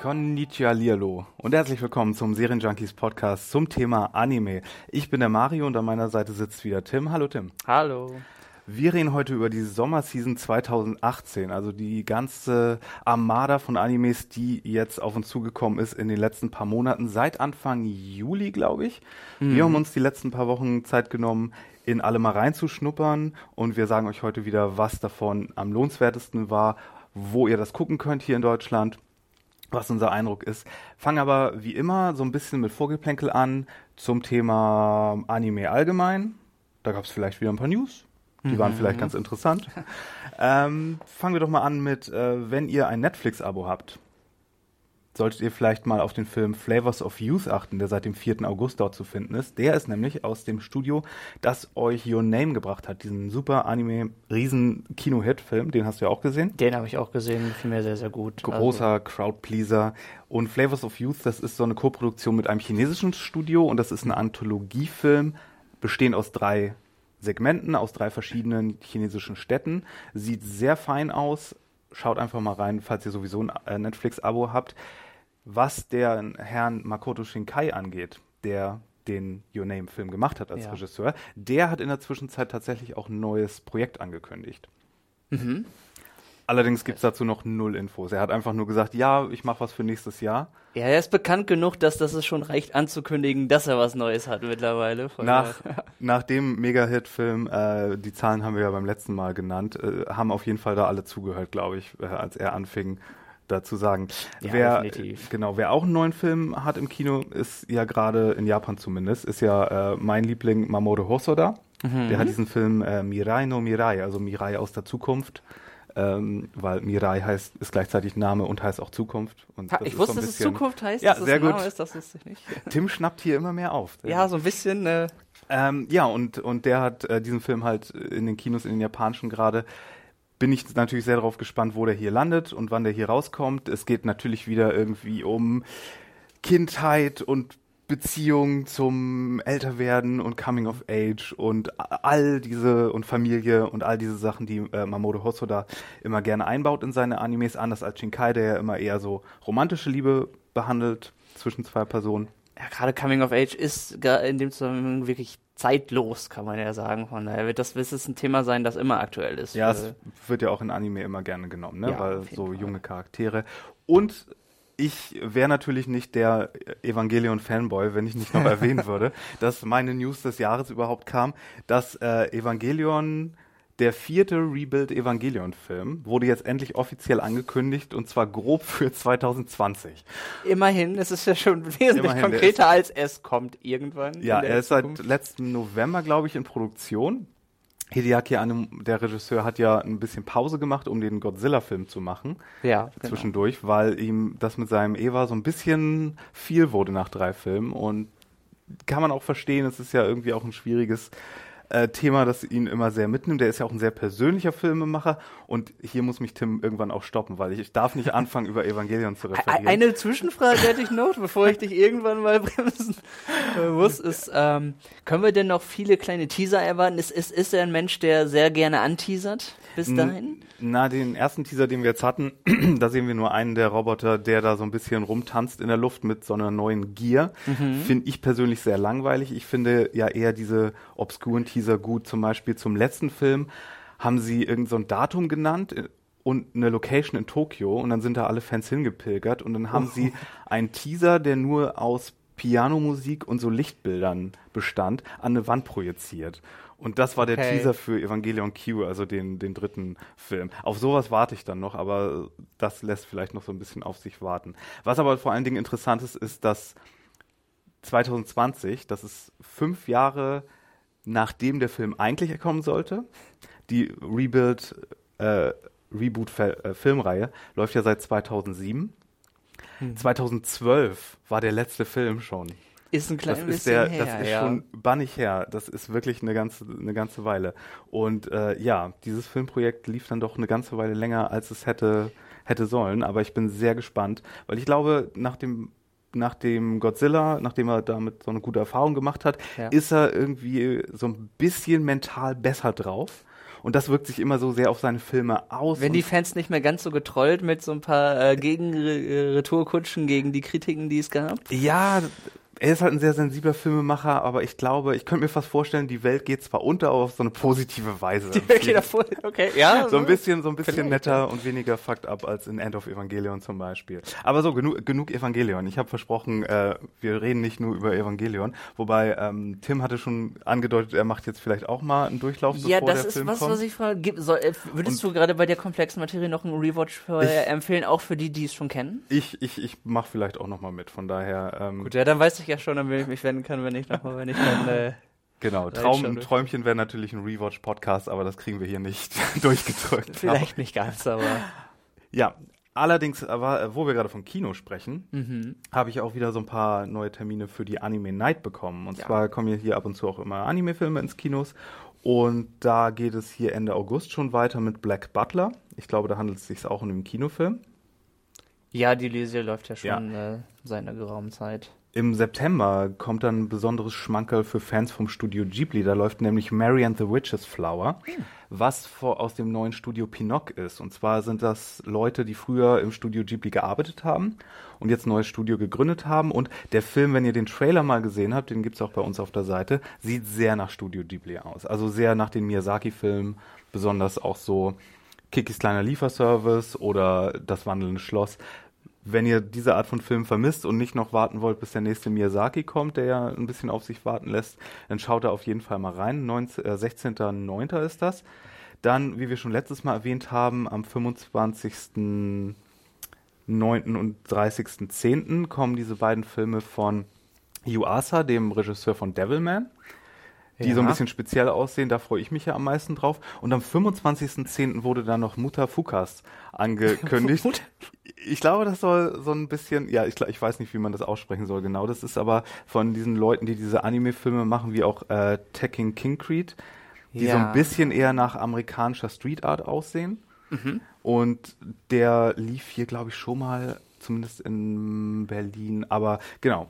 Konnichiwa Lirlo und herzlich willkommen zum Serienjunkies Podcast zum Thema Anime. Ich bin der Mario und an meiner Seite sitzt wieder Tim. Hallo Tim. Hallo. Wir reden heute über die Sommerseason 2018, also die ganze Armada von Animes, die jetzt auf uns zugekommen ist in den letzten paar Monaten, seit Anfang Juli, glaube ich. Wir haben uns die letzten paar Wochen Zeit genommen, in alle mal reinzuschnuppern und wir sagen euch heute wieder, was davon am lohnenswertesten war, wo ihr das gucken könnt hier in Deutschland was unser Eindruck ist. Fangen aber wie immer so ein bisschen mit Vorgeplänkel an zum Thema Anime allgemein. Da gab es vielleicht wieder ein paar News. Die waren vielleicht ganz interessant. ähm, fangen wir doch mal an mit, äh, wenn ihr ein Netflix-Abo habt, solltet ihr vielleicht mal auf den Film Flavors of Youth achten, der seit dem 4. August dort zu finden ist. Der ist nämlich aus dem Studio, das euch Your Name gebracht hat, diesen super Anime-Riesen-Kino-Hit-Film. Den hast du ja auch gesehen. Den habe ich auch gesehen, gefiel mir sehr, sehr gut. großer Crowdpleaser. Und Flavors of Youth, das ist so eine Koproduktion mit einem chinesischen Studio und das ist ein Anthologiefilm, bestehend aus drei Segmenten, aus drei verschiedenen chinesischen Städten. Sieht sehr fein aus. Schaut einfach mal rein, falls ihr sowieso ein äh, Netflix-Abo habt. Was der Herrn Makoto Shinkai angeht, der den Your Name-Film gemacht hat als Ja. Regisseur, der hat in der Zwischenzeit tatsächlich auch ein neues Projekt angekündigt. Allerdings gibt es dazu noch null Infos. Er hat einfach nur gesagt, ja, ich mache was für nächstes Jahr. Ja, er ist bekannt genug, dass das es schon reicht anzukündigen, dass er was Neues hat mittlerweile. Nach, nach dem Mega-Hit-Film, äh, die Zahlen haben wir ja beim letzten Mal genannt, äh, haben auf jeden Fall da alle zugehört, glaube ich, äh, als er anfing, da zu sagen. Ja, wer, definitiv. Genau, wer auch einen neuen Film hat im Kino, ist ja gerade in Japan zumindest, ist ja äh, mein Liebling Mamoru Hosoda. Mhm. Der hat diesen Film äh, Mirai no Mirai, also Mirai aus der Zukunft. Ähm, weil Mirai heißt, ist gleichzeitig Name und heißt auch Zukunft. Und Ha, ich wusste, so dass es Zukunft heißt, Ja, dass es sehr ein Name gut. ist, das wusste ich nicht. Tim schnappt hier immer mehr auf. Ja, so ein bisschen, äh, Ähm, ja, und, und der hat äh, diesen Film halt in den Kinos, in den japanischen gerade. Bin ich natürlich sehr darauf gespannt, wo der hier landet und wann der hier rauskommt. Es geht natürlich wieder irgendwie um Kindheit und Beziehung zum Älterwerden und Coming of Age und all diese und Familie und all diese Sachen, die äh, Mamoru Hosoda immer gerne einbaut in seine Animes, anders als Shinkai, der ja immer eher so romantische Liebe behandelt zwischen zwei Personen. ja, gerade Coming of Age ist in dem Zusammenhang wirklich zeitlos, kann man ja sagen. Von daher wird das, wird es ein Thema sein, das immer aktuell ist. Ja, es wird ja auch in Anime immer gerne genommen, ne? Ja, weil so Fall. junge Charaktere. Und ich wäre natürlich nicht der Evangelion-Fanboy, wenn ich nicht noch erwähnen würde, dass meine News des Jahres überhaupt kam, dass äh, Evangelion, der vierte Rebuild Evangelion-Film, wurde jetzt endlich offiziell angekündigt und zwar grob für 2020. Immerhin, es ist ja schon wesentlich Immerhin, konkreter als es kommt irgendwann. Ja, er ist seit Zukunft. letzten November, glaube ich, in Produktion. Hideaki Anno, der Regisseur, hat ja ein bisschen Pause gemacht, um den Godzilla-Film zu machen. ja, genau. zwischendurch, weil ihm das mit seinem Eva so ein bisschen viel wurde nach drei Filmen und kann man auch verstehen, es ist ja irgendwie auch ein schwieriges äh, Thema, das ihn immer sehr mitnimmt. Der ist ja auch ein sehr persönlicher Filmemacher und hier muss mich Tim irgendwann auch stoppen, weil ich, ich darf nicht anfangen, über Evangelion zu referieren. Eine Zwischenfrage hätte ich noch, bevor ich dich irgendwann mal bremsen muss, ist, ähm, können wir denn noch viele kleine Teaser erwarten? Ist, ist, ist er ein Mensch, der sehr gerne anteasert bis dahin? Na, den ersten Teaser, den wir jetzt hatten, da sehen wir nur einen der Roboter, der da so ein bisschen rumtanzt in der Luft mit so einer neuen Gear. Finde ich persönlich sehr langweilig. Ich finde ja eher diese obskuren Teaser gut. Zum Beispiel zum letzten Film haben sie irgend so ein Datum genannt äh, und eine Location in Tokio und dann sind da alle Fans hingepilgert und dann haben sie einen Teaser, der nur aus Pianomusik und so Lichtbildern bestand, an eine Wand projiziert. Und das war der Okay. Teaser für Evangelion Q, also den, den dritten Film. Auf sowas warte ich dann noch, aber das lässt vielleicht noch so ein bisschen auf sich warten. Was aber vor allen Dingen interessant ist, ist, dass 2020, das ist fünf Jahre nachdem der Film eigentlich kommen sollte, die Rebuild, äh, Reboot-Filmreihe läuft ja seit 2007. 2012 war der letzte Film schon. Ist ein klein Das bisschen der, her, das ist ja. schon bannig her. Das ist wirklich eine ganze, eine ganze Weile. Und äh, ja, dieses Filmprojekt lief dann doch eine ganze Weile länger, als es hätte, hätte sollen. Aber ich bin sehr gespannt, weil ich glaube, nach dem nach dem Godzilla, nachdem er damit so eine gute Erfahrung gemacht hat, Ja. ist er irgendwie so ein bisschen mental besser drauf. Und das wirkt sich immer so sehr auf seine Filme aus. Wenn die Fans nicht mehr ganz so getrollt mit so ein paar äh, Gegenretourkutschen gegen die Kritiken, die es gab. Ja, er ist halt ein sehr sensibler Filmemacher, aber ich glaube, ich könnte mir fast vorstellen, die Welt geht zwar unter, aber auf so eine positive Weise. Okay, davor, okay, ja. so ein bisschen, so ein bisschen Vielleicht, netter und weniger fucked up als in End of Evangelion zum Beispiel. Aber so, genug, genug Evangelion. Ich habe versprochen, äh, wir reden nicht nur über Evangelion. Wobei, ähm, Tim hatte schon angedeutet, er macht jetzt vielleicht auch mal einen Durchlauf, Ja, bevor das der ist Film was, kommt. was ich frage. Gib- Soll, äh, würdest du gerade bei der komplexen Materie noch einen Rewatch Ich- empfehlen, auch für die, die es schon kennen? ich, ich, ich mache vielleicht auch noch mal mit. Von daher, ähm, Gut, ja, dann weiß ich ja schon, an wen ich mich wenden kann, wenn ich nochmal, wenn ich dann, äh, genau. Traum, dürfen. Träumchen wäre natürlich ein Rewatch-Podcast, aber das kriegen wir hier nicht durchgedrückt. vielleicht nicht ganz, aber. Ja, allerdings, aber äh, wo wir gerade von Kino sprechen, Mhm. habe ich auch wieder so ein paar neue Termine für die Anime Night bekommen. Und Ja. zwar kommen ja hier ab und zu auch immer Anime-Filme ins Kinos. Und da geht es hier Ende August schon weiter mit Black Butler. Ich glaube, da handelt es sich auch um einen Kinofilm. Ja, die Lesie läuft ja schon äh, seit einer geraumen Zeit. Im September kommt dann ein besonderes Schmankerl für Fans vom Studio Ghibli. Da läuft nämlich Mary and the Witch's Flower, was vor, aus dem neuen Studio Pinoc ist. Und zwar sind das Leute, die früher im Studio Ghibli gearbeitet haben und jetzt ein neues Studio gegründet haben. Und der Film, wenn ihr den Trailer mal gesehen habt, den gibt's auch bei uns auf der Seite, sieht sehr nach Studio Ghibli aus. Also sehr nach den Miyazaki-Filmen, besonders auch so Kikis kleiner Lieferservice oder Das wandelnde Schloss. Wenn ihr diese Art von Film vermisst und nicht noch warten wollt, bis der nächste Miyazaki kommt, der ja ein bisschen auf sich warten lässt, dann schaut da auf jeden Fall mal rein. 19, äh, 16.09. ist das. Dann, wie wir schon letztes Mal erwähnt haben, am 25.09. und 30.10. kommen diese beiden Filme von Yuasa, dem Regisseur von Devilman die Ja. so ein bisschen speziell aussehen. Da freue ich mich ja am meisten drauf. Und am 25.10. wurde dann noch Mutter Fukas angekündigt. Ich glaube, das soll so ein bisschen, ja, ich, ich weiß nicht, wie man das aussprechen soll genau. Das ist aber von diesen Leuten, die diese Anime-Filme machen, wie auch äh, Tekken King Creed, die so Ja. ein bisschen eher nach amerikanischer Street Art aussehen. Und der lief hier, glaube ich, schon mal, zumindest in Berlin. Aber genau,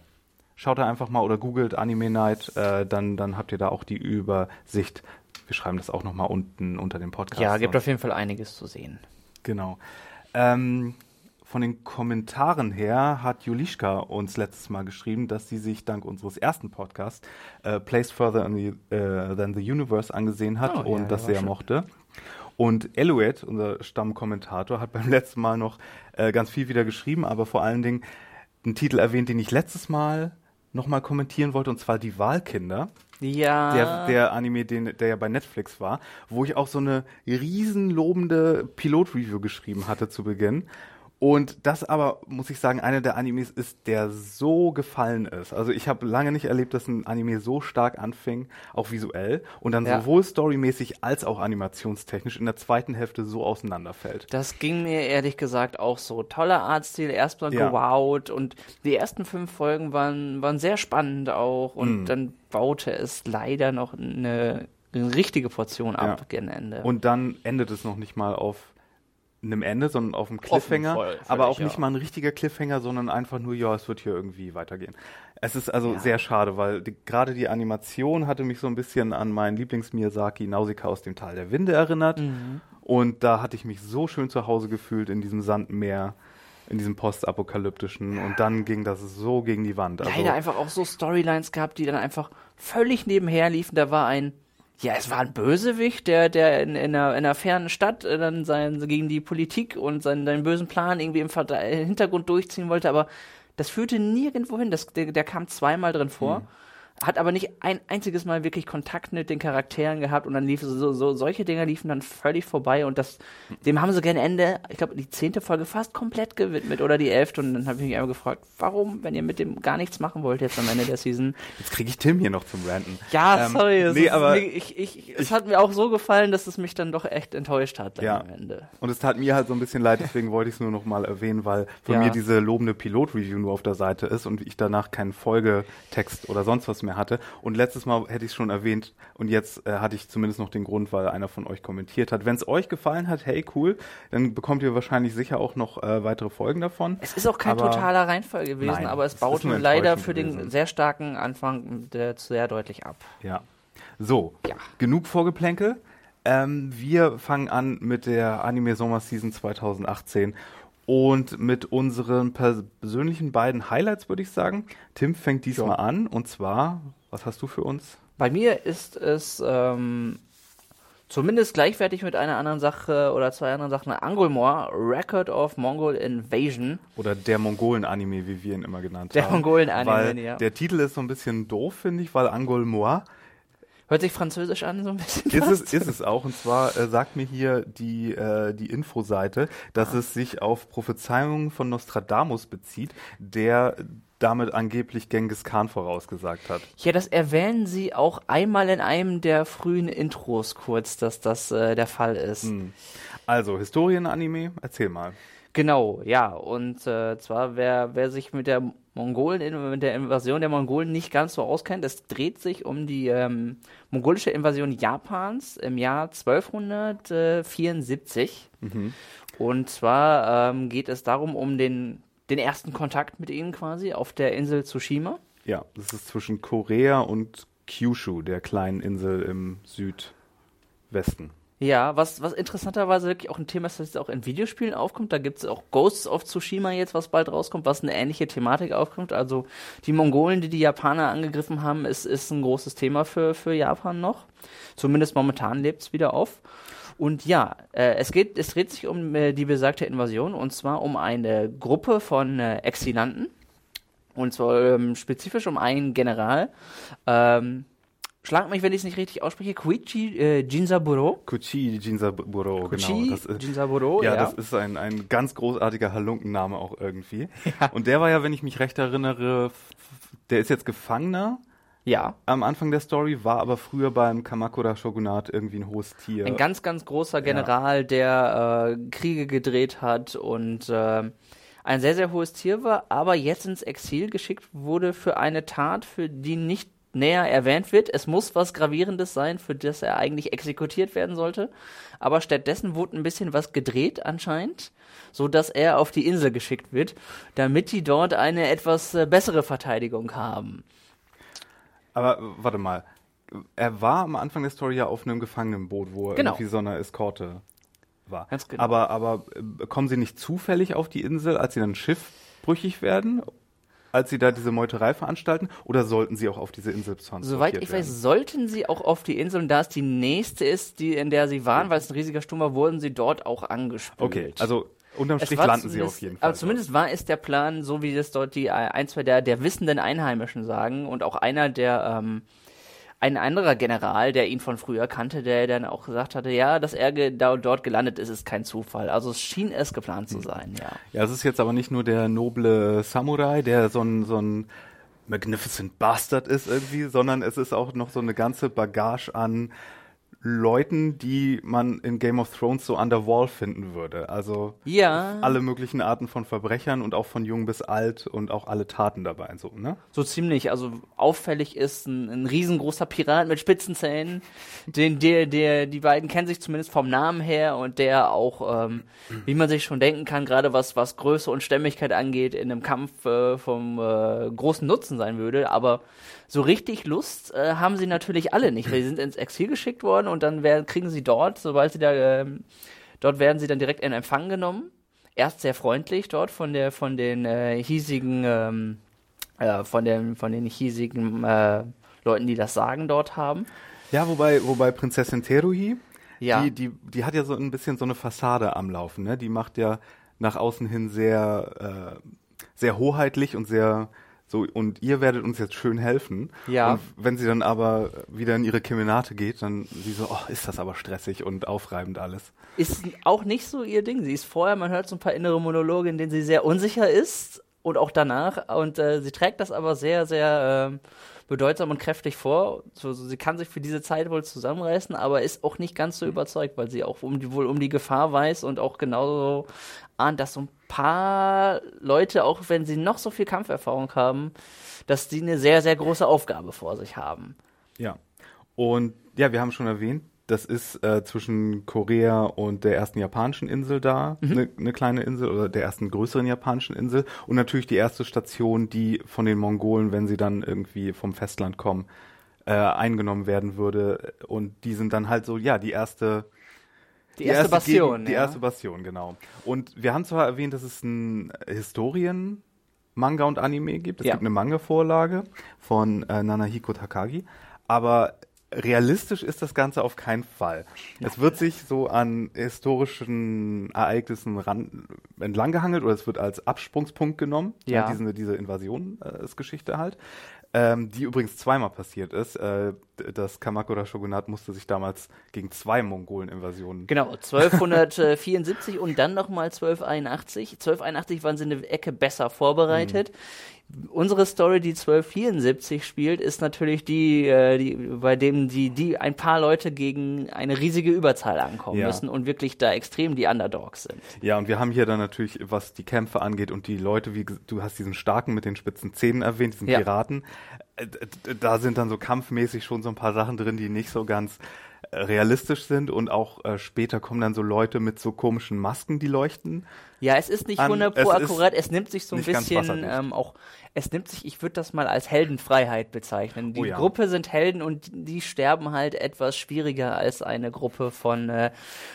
schaut da einfach mal oder googelt Anime Night, äh, dann, dann habt ihr da auch die Übersicht. Wir schreiben das auch nochmal unten unter dem Podcast. Ja, gibt auf jeden Fall einiges zu sehen. Genau. Ähm, von den Kommentaren her hat Julischka uns letztes Mal geschrieben, dass sie sich dank unseres ersten Podcasts äh, Place Further the, äh, Than the Universe angesehen hat Oh, ja, und der das sehr schön. mochte. Und Eluet, unser Stammkommentator, hat beim letzten Mal noch äh, ganz viel wieder geschrieben, aber vor allen Dingen einen Titel erwähnt, den ich letztes Mal nochmal kommentieren wollte, und zwar die Wahlkinder Ja. der, der Anime, den, der ja bei Netflix war, wo ich auch so eine riesenlobende Pilot-Review geschrieben hatte zu Beginn. Und das aber, muss ich sagen, einer der Animes ist, der so gefallen ist. Also ich habe lange nicht erlebt, dass ein Anime so stark anfing, auch visuell, und dann Ja. sowohl storymäßig als auch animationstechnisch in der zweiten Hälfte so auseinanderfällt. Das ging mir ehrlich gesagt auch so. Toller Artstil, erstmal Ja. gewowt und die ersten fünf Folgen waren, waren sehr spannend auch und Mhm. dann baute es leider noch eine, eine richtige Portion ab Ja. gegen Ende. Und dann endet es noch nicht mal auf einem Ende, sondern auf einem Cliffhanger. voll- völlig, aber auch nicht ja. mal ein richtiger Cliffhanger, sondern einfach nur, ja, es wird hier irgendwie weitergehen. Es ist also Ja. sehr schade, weil die, gerade die Animation hatte mich so ein bisschen an meinen Lieblings-Miyazaki Nausicaa aus dem Tal der Winde erinnert. Mhm. Und da hatte ich mich so schön zu Hause gefühlt in diesem Sandmeer, in diesem postapokalyptischen. Und dann ging das so gegen die Wand. Also, leider einfach auch so Storylines gehabt, die dann einfach völlig nebenher liefen. Da war ein, ja, es war ein Bösewicht, der, der in, in, einer, in einer fernen Stadt äh, dann sein, gegen die Politik und seinen, seinen bösen Plan irgendwie im Hintergrund durchziehen wollte, aber das führte nirgendwo hin. Das, der, der kam zweimal drin vor. Hat aber nicht ein einziges Mal wirklich Kontakt mit den Charakteren gehabt und dann lief so, so solche Dinger liefen dann völlig vorbei und das dem haben sie gerne Ende, ich glaube die zehnte Folge fast komplett gewidmet oder die elfte und dann habe ich mich einfach gefragt, warum, wenn ihr mit dem gar nichts machen wollt jetzt am Ende der Season. Jetzt kriege ich Tim hier noch zum Ranten. Ja, Ähm, sorry, es, nee, ist, aber ich, ich, es hat mir auch so gefallen, dass es mich dann doch echt enttäuscht hat Ja. am Ende. Und es tat mir halt so ein bisschen leid, deswegen wollte ich es nur noch mal erwähnen, weil von Ja. mir diese lobende Pilot-Review nur auf der Seite ist und ich danach keinen Folgetext oder sonst was mehr hatte. Und letztes Mal hätte ich es schon erwähnt und jetzt äh, hatte ich zumindest noch den Grund, weil einer von euch kommentiert hat. Wenn es euch gefallen hat, hey cool, dann bekommt ihr wahrscheinlich sicher auch noch äh, weitere Folgen davon. Es ist auch kein Aber- totaler Reinfall gewesen, Nein, aber es es baut leider für den gewesen. sehr starken Anfang der, sehr deutlich ab. Ja. So, Ja. genug Vorgeplänkel. Ähm, wir fangen an mit der Anime Sommer Season 2018 und mit unseren persönlichen beiden Highlights, würde ich sagen. Tim fängt diesmal an und zwar, was hast du für uns? Bei mir ist es ähm, zumindest gleichwertig mit einer anderen Sache oder zwei anderen Sachen. Angulmore, Record of Mongol Invasion. Oder der Mongolen-Anime, wie wir ihn immer genannt Der haben. Mongolen-Anime, Weil ja. Der Titel ist so ein bisschen doof, finde ich, weil Angol Moir Hört sich französisch an, so ein bisschen. Ist fast. es, ist es auch. Und zwar äh, sagt mir hier die, äh, die Infoseite, dass Ah. es sich auf Prophezeiungen von Nostradamus bezieht, der damit angeblich Genghis Khan vorausgesagt hat. Ja, das erwähnen sie auch einmal in einem der frühen Intros kurz, dass das äh, der Fall ist. Hm. Also, Historien-Anime, erzähl mal. Genau, ja. Und äh, zwar, wer, wer sich mit der Mongolen, mit der Invasion der Mongolen nicht ganz so auskennt, es dreht sich um die ähm, mongolische Invasion Japans im Jahr 1274. Und zwar ähm, geht es darum, um den, den ersten Kontakt mit ihnen quasi auf der Insel Tsushima. Ja, das ist zwischen Korea und Kyushu, der kleinen Insel im Südwesten. Ja, was, was interessanterweise wirklich auch ein Thema ist, das jetzt auch in Videospielen aufkommt. Da gibt es auch Ghosts of Tsushima jetzt, was bald rauskommt, was eine ähnliche Thematik aufkommt. Also die Mongolen, die die Japaner angegriffen haben, ist, ist ein großes Thema für, für Japan noch. Zumindest momentan lebt es wieder auf. Und ja, äh, es geht, es dreht sich um äh, die besagte Invasion und zwar um eine Gruppe von äh, Exilanten. Und zwar ähm, spezifisch um einen General. Ähm, schlag mich, wenn ich es nicht richtig ausspreche. Koichi äh, Jinzaburo. Kuchi Jinzaburo, Kuchi genau. Das ist, Jinzaburo, ja, ja. das ist ein, ein ganz großartiger Halunkenname auch irgendwie. Und der war ja, wenn ich mich recht erinnere, der ist jetzt Gefangener ja. am Anfang der Story, war aber früher beim Kamakura Shogunat irgendwie ein hohes Tier. Ein ganz, ganz großer General, der äh, Kriege gedreht hat und äh, ein sehr, sehr hohes Tier war, aber jetzt ins Exil geschickt wurde für eine Tat, für die nicht näher erwähnt wird. Es muss was Gravierendes sein, für das er eigentlich exekutiert werden sollte. Aber stattdessen wurde ein bisschen was gedreht anscheinend, so dass er auf die Insel geschickt wird, damit die dort eine etwas äh, bessere Verteidigung haben. Aber warte mal, er war am Anfang der Story ja auf einem Gefangenenboot, wo er Genau. irgendwie so eine Eskorte war. Ganz genau. Aber, aber äh, kommen sie nicht zufällig auf die Insel, als sie dann schiffbrüchig werden? Als sie da diese Meuterei veranstalten? Oder sollten sie auch auf diese Insel transportiert Soweit ich werden? weiß, sollten sie auch auf die Insel, und da es die nächste ist, die, in der sie waren, weil es ein riesiger Sturm war, wurden sie dort auch angespült. Okay, also unterm Strich landen sie auf jeden Fall. Aber zumindest war es der Plan, so wie das dort die äh, ein, zwei der, der wissenden Einheimischen sagen und auch einer der ähm, ein anderer General, der ihn von früher kannte, der dann auch gesagt hatte, ja, dass er da, dort gelandet ist, ist kein Zufall. Also es schien es geplant Hm. zu sein, ja. Ja, es ist jetzt aber nicht nur der noble Samurai, der so ein, so ein Magnificent Bastard ist irgendwie, sondern es ist auch noch so eine ganze Bagage an Leuten, die man in Game of Thrones so an der Wall finden würde. Also Ja. alle möglichen Arten von Verbrechern und auch von jung bis alt und auch alle Taten dabei. So, ne? So ziemlich. Also auffällig ist ein, ein riesengroßer Pirat mit spitzen Zähnen. Den, der, der, die beiden kennen sich zumindest vom Namen her und der auch, ähm, wie man sich schon denken kann, gerade was, was Größe und Stämmigkeit angeht, in einem Kampf äh, vom äh, großen Nutzen sein würde. Aber so richtig Lust äh, haben sie natürlich alle nicht. Sie sind ins Exil geschickt worden und dann werden, kriegen sie dort, sobald sie da, ähm, dort werden sie dann direkt in Empfang genommen. Erst sehr freundlich dort von der, von den äh, hiesigen, ähm, äh, von den, von den hiesigen äh, Leuten, die das Sagen dort haben. Ja, wobei, wobei Prinzessin Teruhi, Ja. die, die, die hat ja so ein bisschen so eine Fassade am Laufen, ne? Die macht ja nach außen hin sehr, äh, sehr hoheitlich und sehr So, und ihr werdet uns jetzt schön helfen. Ja. Und wenn sie dann aber wieder in ihre Kemenate geht, dann sie so, oh, ist das aber stressig und aufreibend alles. Ist auch nicht so ihr Ding. Sie ist vorher, man hört so ein paar innere Monologe, in denen sie sehr unsicher ist und auch danach. Und äh, sie trägt das aber sehr, sehr äh, bedeutsam und kräftig vor. So, so, sie kann sich für diese Zeit wohl zusammenreißen, aber ist auch nicht ganz so überzeugt, weil sie auch um die, wohl um die Gefahr weiß und auch genauso ahnt, dass so ein paar Leute, auch wenn sie noch so viel Kampferfahrung haben, dass die eine sehr, sehr große Aufgabe vor sich haben. Ja. Und ja, wir haben schon erwähnt, das ist äh, zwischen Korea und der ersten japanischen Insel da, eine Mhm. ne kleine Insel oder der ersten größeren japanischen Insel und natürlich die erste Station, die von den Mongolen, wenn sie dann irgendwie vom Festland kommen, äh, eingenommen werden würde. Und die sind dann halt so, ja, die erste Die, erste, Bastion. Gegend, Die ja. erste Bastion, genau. Und wir haben zwar erwähnt, dass es ein Historien Manga und Anime gibt. Es Ja. gibt eine Manga-Vorlage von äh, Nanahiko Takagi, aber realistisch ist das Ganze auf keinen Fall. Es wird sich so an historischen Ereignissen ran, entlang gehangelt oder es wird als Absprungspunkt genommen. Ja. Diese, diese Invasion-Geschichte halt. Ähm, die übrigens zweimal passiert ist. Äh, das Kamakura-Shogunat musste sich damals gegen zwei Mongolen-Invasionen Genau, 1274 und dann nochmal 1281. 1281 waren sie eine Ecke besser vorbereitet. Unsere Story, die 1274 spielt, ist natürlich die, äh, die bei dem die, die ein paar Leute gegen eine riesige Überzahl ankommen Ja. müssen und wirklich da extrem die Underdogs sind. Ja, und wir haben hier dann natürlich, was die Kämpfe angeht und die Leute, wie du hast diesen starken mit den spitzen Zähnen erwähnt, diesen Ja. Piraten, äh, da sind dann so kampfmäßig schon so ein paar Sachen drin, die nicht so ganz realistisch sind und auch äh, später kommen dann so Leute mit so komischen Masken, die leuchten. Ja, es ist nicht An- 100 es pro akkurat, es nimmt sich so ein bisschen ähm, auch, es nimmt sich, ich würde das mal als Heldenfreiheit bezeichnen. Die Oh ja. Gruppe sind Helden und die sterben halt etwas schwieriger als eine Gruppe von äh,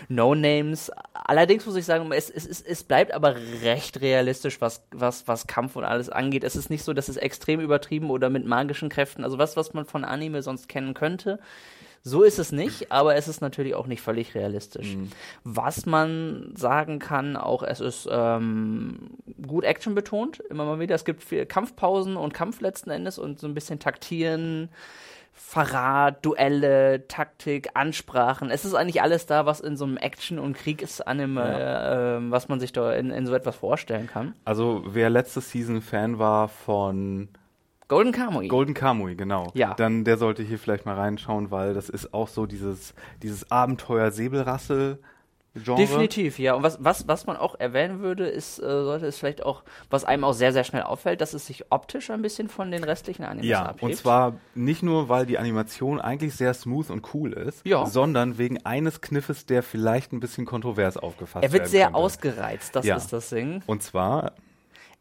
No-Names. Allerdings muss ich sagen, es, es, es, es bleibt aber recht realistisch, was, was, was Kampf und alles angeht. Es ist nicht so, dass es extrem übertrieben oder mit magischen Kräften, also was, was man von Anime sonst kennen könnte. So ist es nicht, aber es ist natürlich auch nicht völlig realistisch. Was man sagen kann, auch es ist ähm, gut Action betont, immer mal wieder. Es gibt viel Kampfpausen und Kampf letzten Endes und so ein bisschen Taktieren, Verrat, Duelle, Taktik, Ansprachen. Es ist eigentlich alles da, was in so einem Action- und Kriegsanime, äh, ähm, was man sich da in, in so etwas vorstellen kann. Also wer letzte Season Fan war von Golden Kamuy. Golden Kamui, genau. Ja. Dann der sollte hier vielleicht mal reinschauen, weil das ist auch so dieses, dieses Abenteuer-Säbelrassel. Genre. Definitiv, ja. Und was, was, was man auch erwähnen würde, ist, äh, sollte es vielleicht auch, was einem auch sehr, sehr schnell auffällt, dass es sich optisch ein bisschen von den restlichen Animes Ja, abhebt. und zwar nicht nur, weil die Animation eigentlich sehr smooth und cool ist, Ja. sondern wegen eines Kniffes, der vielleicht ein bisschen kontrovers aufgefasst er wird sehr könnte. ausgereizt, das Ja. ist das Ding. Und zwar,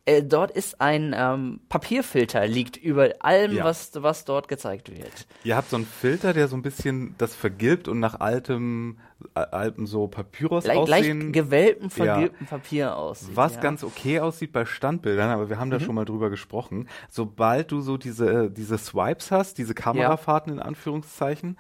Äh, dort ist ein ähm, Papierfilter, liegt über allem, Ja. was, was dort gezeigt wird. ihr habt so einen Filter, der so ein bisschen das vergilbt und nach altem, äh, altem so Papyrus Leicht, leicht aussehen. gewellten, Ja. vergilbten Papier aussieht. Was ja. Mhm. ganz okay aussieht bei Standbildern, aber wir haben da schon mal drüber gesprochen. Sobald du so diese, diese Swipes hast, diese Kamerafahrten in Anführungszeichen,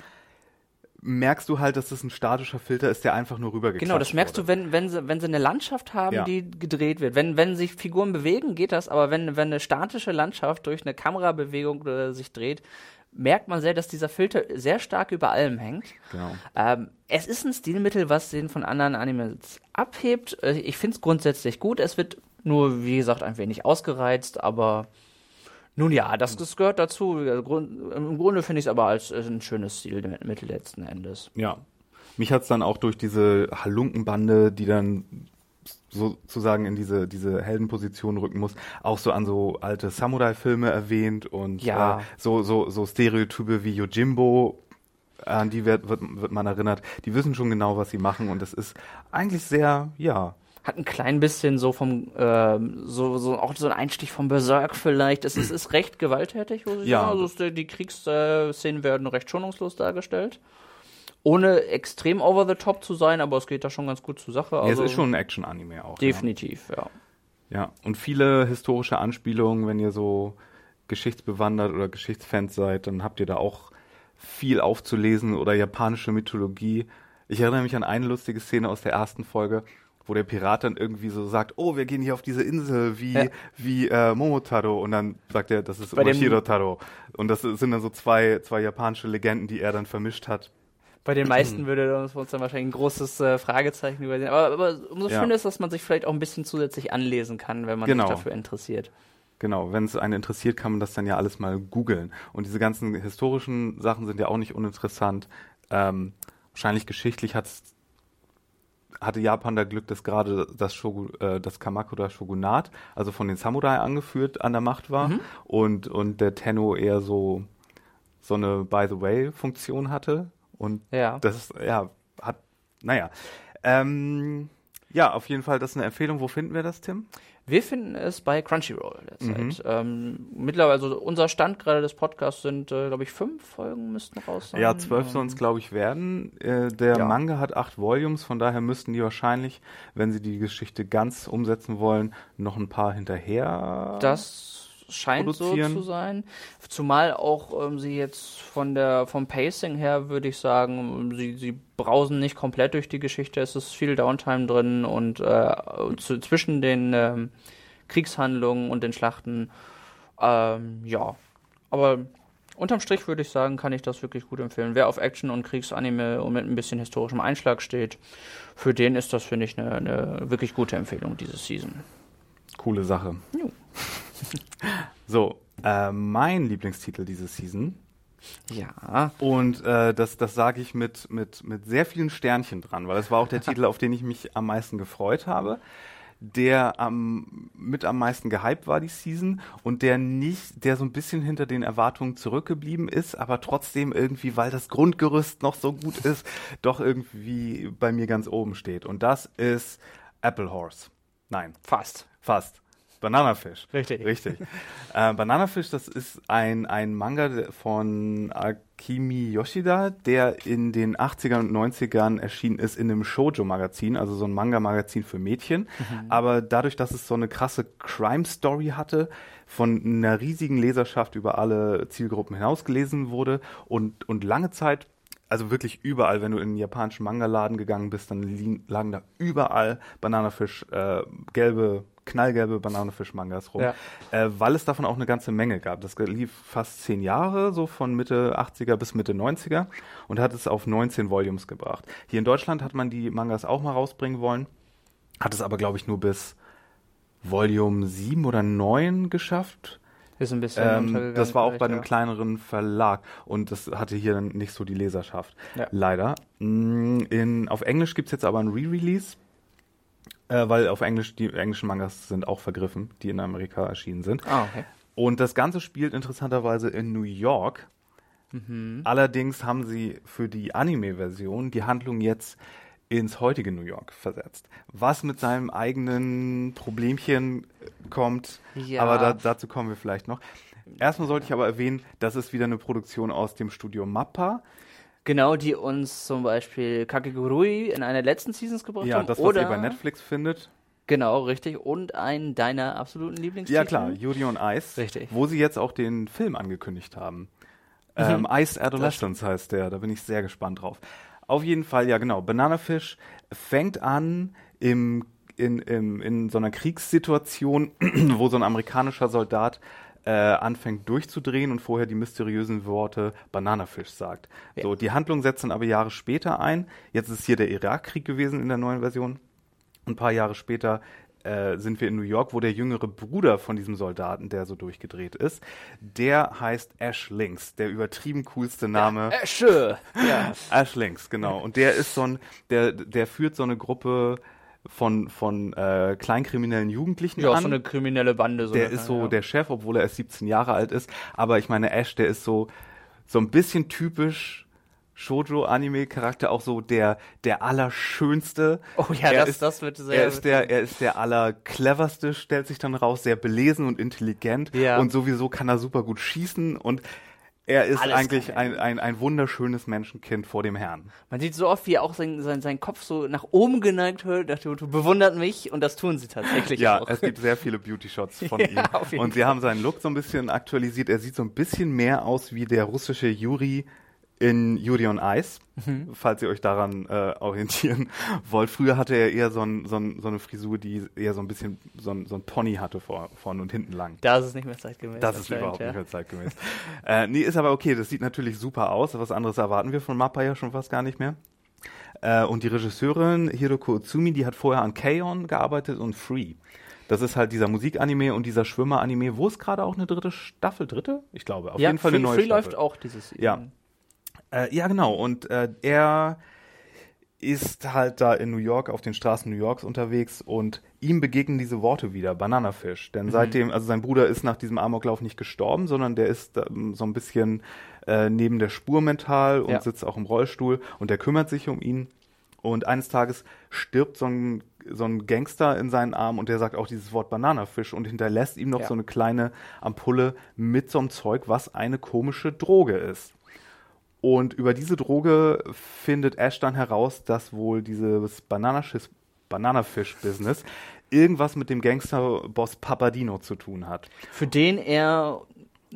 merkst du halt, dass das ein statischer Filter ist, der einfach nur rübergeklatscht Genau, das merkst wurde. du, wenn, wenn, sie, wenn sie eine Landschaft haben, Ja. die gedreht wird. Wenn, wenn sich Figuren bewegen, geht das, aber wenn, wenn eine statische Landschaft durch eine Kamerabewegung äh, sich dreht, merkt man sehr, dass dieser Filter sehr stark über allem hängt. Genau. Ähm, es ist ein Stilmittel, was den von anderen Animes abhebt. Äh, Ich finde es grundsätzlich gut. Es wird nur, wie gesagt, ein wenig ausgereizt, aber nun ja, das, das gehört dazu. Also Im Grunde finde ich es aber als ein schönes Stilmittel letzten Endes. Ja. Mich hat's dann auch durch diese Halunkenbande, die dann sozusagen in diese, diese Heldenposition rücken muss, auch so an so alte Samurai-Filme erwähnt und Ja. äh, so, so, so Stereotype wie Yojimbo, an die wird, wird, wird man erinnert. Die wissen schon genau, was sie machen und es ist eigentlich sehr, ja, hat ein klein bisschen so vom ähm, so so auch so ein Einstich vom Berserk vielleicht. Es ist, ist recht gewalttätig, muss ich Ja. sagen. Also die, Kriegsszenen werden recht schonungslos dargestellt. Ohne extrem over the top zu sein, aber es geht da schon ganz gut zur Sache. ja, Also es ist schon ein Action-Anime auch. definitiv, ja. Ja. ja, und viele historische Anspielungen, wenn ihr so geschichtsbewandert oder Geschichtsfans seid, dann habt ihr da auch viel aufzulesen oder japanische Mythologie. Ich erinnere mich an eine lustige Szene aus der ersten Folge. Wo der Pirat dann irgendwie so sagt, oh, wir gehen hier auf diese Insel wie, Ja. wie äh, Momotaro und dann sagt er, das ist Oshiro-Taro. Und das sind dann so zwei, zwei japanische Legenden, die er dann vermischt hat. Bei den meisten würde uns uns dann wahrscheinlich ein großes äh, Fragezeichen übersehen. Aber, aber umso Ja. schöner ist, dass man sich vielleicht auch ein bisschen zusätzlich anlesen kann, wenn man Genau. sich dafür interessiert. Genau, wenn es einen interessiert, kann man das dann ja alles mal googeln. Und diese ganzen historischen Sachen sind ja auch nicht uninteressant. Ähm, wahrscheinlich geschichtlich hat's, hatte Japan da Glück, dass gerade das, Shogun, äh, das Kamakura-Shogunat, also von den Samurai angeführt, an der Macht war und, und der Tenno eher so, so eine By-the-Way-Funktion hatte. Und Ja. das, ja, hat, naja. Ähm, ja, auf jeden Fall, das ist eine Empfehlung. Wo finden wir das, Tim? Wir finden es bei Crunchyroll derzeit. Mhm. Ähm, mittlerweile, also unser Stand gerade des Podcasts sind, äh, glaube ich, fünf Folgen müssten raus sein. Ja, zwölf Ähm, sollen es, glaube ich, werden. Äh, der Ja. Manga hat acht Volumes, von daher müssten die wahrscheinlich, wenn sie die Geschichte ganz umsetzen wollen, noch ein paar hinterher. Das scheint so zu sein. Zumal auch ähm, sie jetzt von der vom Pacing her würde ich sagen, sie, sie brausen nicht komplett durch die Geschichte. Es ist viel Downtime drin und äh, zu, zwischen den ähm, Kriegshandlungen und den Schlachten. Ähm, ja, aber unterm Strich würde ich sagen, kann ich das wirklich gut empfehlen. Wer auf Action und Kriegsanime und mit ein bisschen historischem Einschlag steht, für den ist das finde ich eine, eine wirklich gute Empfehlung diese Season. Coole Sache. So, äh, mein Lieblingstitel diese Season. Ja, Und äh, das, das sage ich mit, mit, mit sehr vielen Sternchen dran, weil es war auch der Titel, auf den ich mich am meisten gefreut habe. Der am, mit am meisten gehypt war die Season und der nicht, der so ein bisschen hinter den Erwartungen zurückgeblieben ist, aber trotzdem irgendwie, weil das Grundgerüst noch so gut ist, doch irgendwie bei mir ganz oben steht. Und das ist Apple Horse. Nein, fast. Fast. Bananafisch. Richtig. Richtig. äh, Bananafisch, das ist ein, ein Manga von Akimi Yoshida, der in den 80ern und 90ern erschienen ist in einem Shoujo-Magazin, also so ein Manga-Magazin für Mädchen. Aber dadurch, dass es so eine krasse Crime-Story hatte, von einer riesigen Leserschaft über alle Zielgruppen hinaus gelesen wurde und, und lange Zeit also wirklich überall, wenn du in einen japanischen Manga-Laden gegangen bist, dann lagen da überall Bananafisch, äh, gelbe, knallgelbe Bananafisch-Mangas rum, Ja. äh, weil es davon auch eine ganze Menge gab. Das lief fast zehn Jahre, so von Mitte 80er bis Mitte 90er und hat es auf 19 Volumes gebracht. Hier in Deutschland hat man die Mangas auch mal rausbringen wollen, hat es aber, glaube ich, nur bis Volume 7 oder 9 geschafft. Ist ein bisschen Ähm, das war auch bei einem ja. kleineren Verlag und das hatte hier dann nicht so die Leserschaft. Ja. Leider. Mm, In, auf Englisch gibt's jetzt aber ein Re-Release, äh, weil auf Englisch die englischen Mangas sind auch vergriffen, die in Amerika erschienen sind. Ah, okay. Und das Ganze spielt interessanterweise in New York. Allerdings haben sie für die Anime-Version die Handlung jetzt ins heutige New York versetzt. Was mit seinem eigenen Problemchen kommt, Ja. aber da, dazu kommen wir vielleicht noch. Erstmal sollte ich aber erwähnen, das ist wieder eine Produktion aus dem Studio Mappa. Genau, die uns zum Beispiel Kakegurui in einer letzten Seasons gebracht Ja, haben. das, was oder, ihr bei Netflix findet. Genau, richtig. Und einen deiner absoluten Lieblingstitel. Ja klar, Yuri on Ice. Richtig. Wo sie jetzt auch den Film angekündigt haben. Ähm, Iced Adolescence heißt der, da bin ich sehr gespannt drauf. Auf jeden Fall, ja genau, Bananafisch fängt an im, in, im, in so einer Kriegssituation, wo so ein amerikanischer Soldat äh, anfängt durchzudrehen und vorher die mysteriösen Worte Bananafisch sagt. So, die Handlung setzt dann aber Jahre später ein. Jetzt ist hier der Irakkrieg gewesen in der neuen Version. Ein paar Jahre später äh, sind wir in New York, wo der jüngere Bruder von diesem Soldaten, der so durchgedreht ist, der heißt Ash Links, der übertrieben coolste Name. Äsche! Ja. Ash Links, genau. Und der ist so ein, der, der führt so eine Gruppe von, von äh, kleinkriminellen Jugendlichen ja, an. so eine kriminelle Bande. So der ist so ja. der Chef, obwohl er erst 17 Jahre alt ist. Aber ich meine, Ash, der ist so, so ein bisschen typisch Shoujo-Anime-Charakter, auch so der, der allerschönste. Oh ja, Er das- ist, das wird sehr Er ist der, er ist der allercleverste, stellt sich dann raus, sehr belesen und intelligent. Ja. Und sowieso kann er super gut schießen und er ist Alles eigentlich ein, ein, ein wunderschönes Menschenkind vor dem Herrn. Man sieht so oft, wie er auch sein, sein, seinen Kopf so nach oben geneigt hört, dem Motto, bewundert mich und das tun sie tatsächlich Ja, auch. es gibt sehr viele Beauty-Shots von ihm. Und sie haben seinen Look so ein bisschen aktualisiert. Er sieht so ein bisschen mehr aus wie der russische Yuri in Yuri on Ice, Mhm. falls ihr euch daran äh, orientieren wollt. Früher hatte er eher so, ein, so, ein, so eine Frisur, die eher so ein bisschen so ein, so ein Pony hatte vor, vorne und hinten lang. Da ist es nicht mehr zeitgemäß. Das ist überhaupt ja. nicht mehr zeitgemäß. äh, nee, ist aber okay, das sieht natürlich super aus. Was anderes erwarten wir von Mappa ja schon fast gar nicht mehr. Äh, und die Regisseurin Hiroko Utsumi, die hat vorher an K-On! gearbeitet und Free. Das ist halt dieser Musikanime und dieser Schwimmer-Anime, wo es gerade auch eine dritte Staffel, dritte? Ich glaube, auf ja, jeden Fall Free, eine neue Free Staffel. läuft auch dieses Ja. Äh, ja, genau. Und äh, er ist halt da in New York auf den Straßen New Yorks unterwegs und ihm begegnen diese Worte wieder, Bananafisch. Denn Mhm. seitdem, also sein Bruder ist nach diesem Amoklauf nicht gestorben, sondern der ist ähm, so ein bisschen äh, neben der Spur mental und Ja. sitzt auch im Rollstuhl und der kümmert sich um ihn. Und eines Tages stirbt so ein, so ein Gangster in seinen Arm und der sagt auch dieses Wort Bananafisch und hinterlässt ihm noch Ja. so eine kleine Ampulle mit so einem Zeug, was eine komische Droge ist. Und über diese Droge findet Ash dann heraus, dass wohl dieses Bananaschiss- Bananafisch-Business irgendwas mit dem Gangsterboss Papadino zu tun hat. Für den er,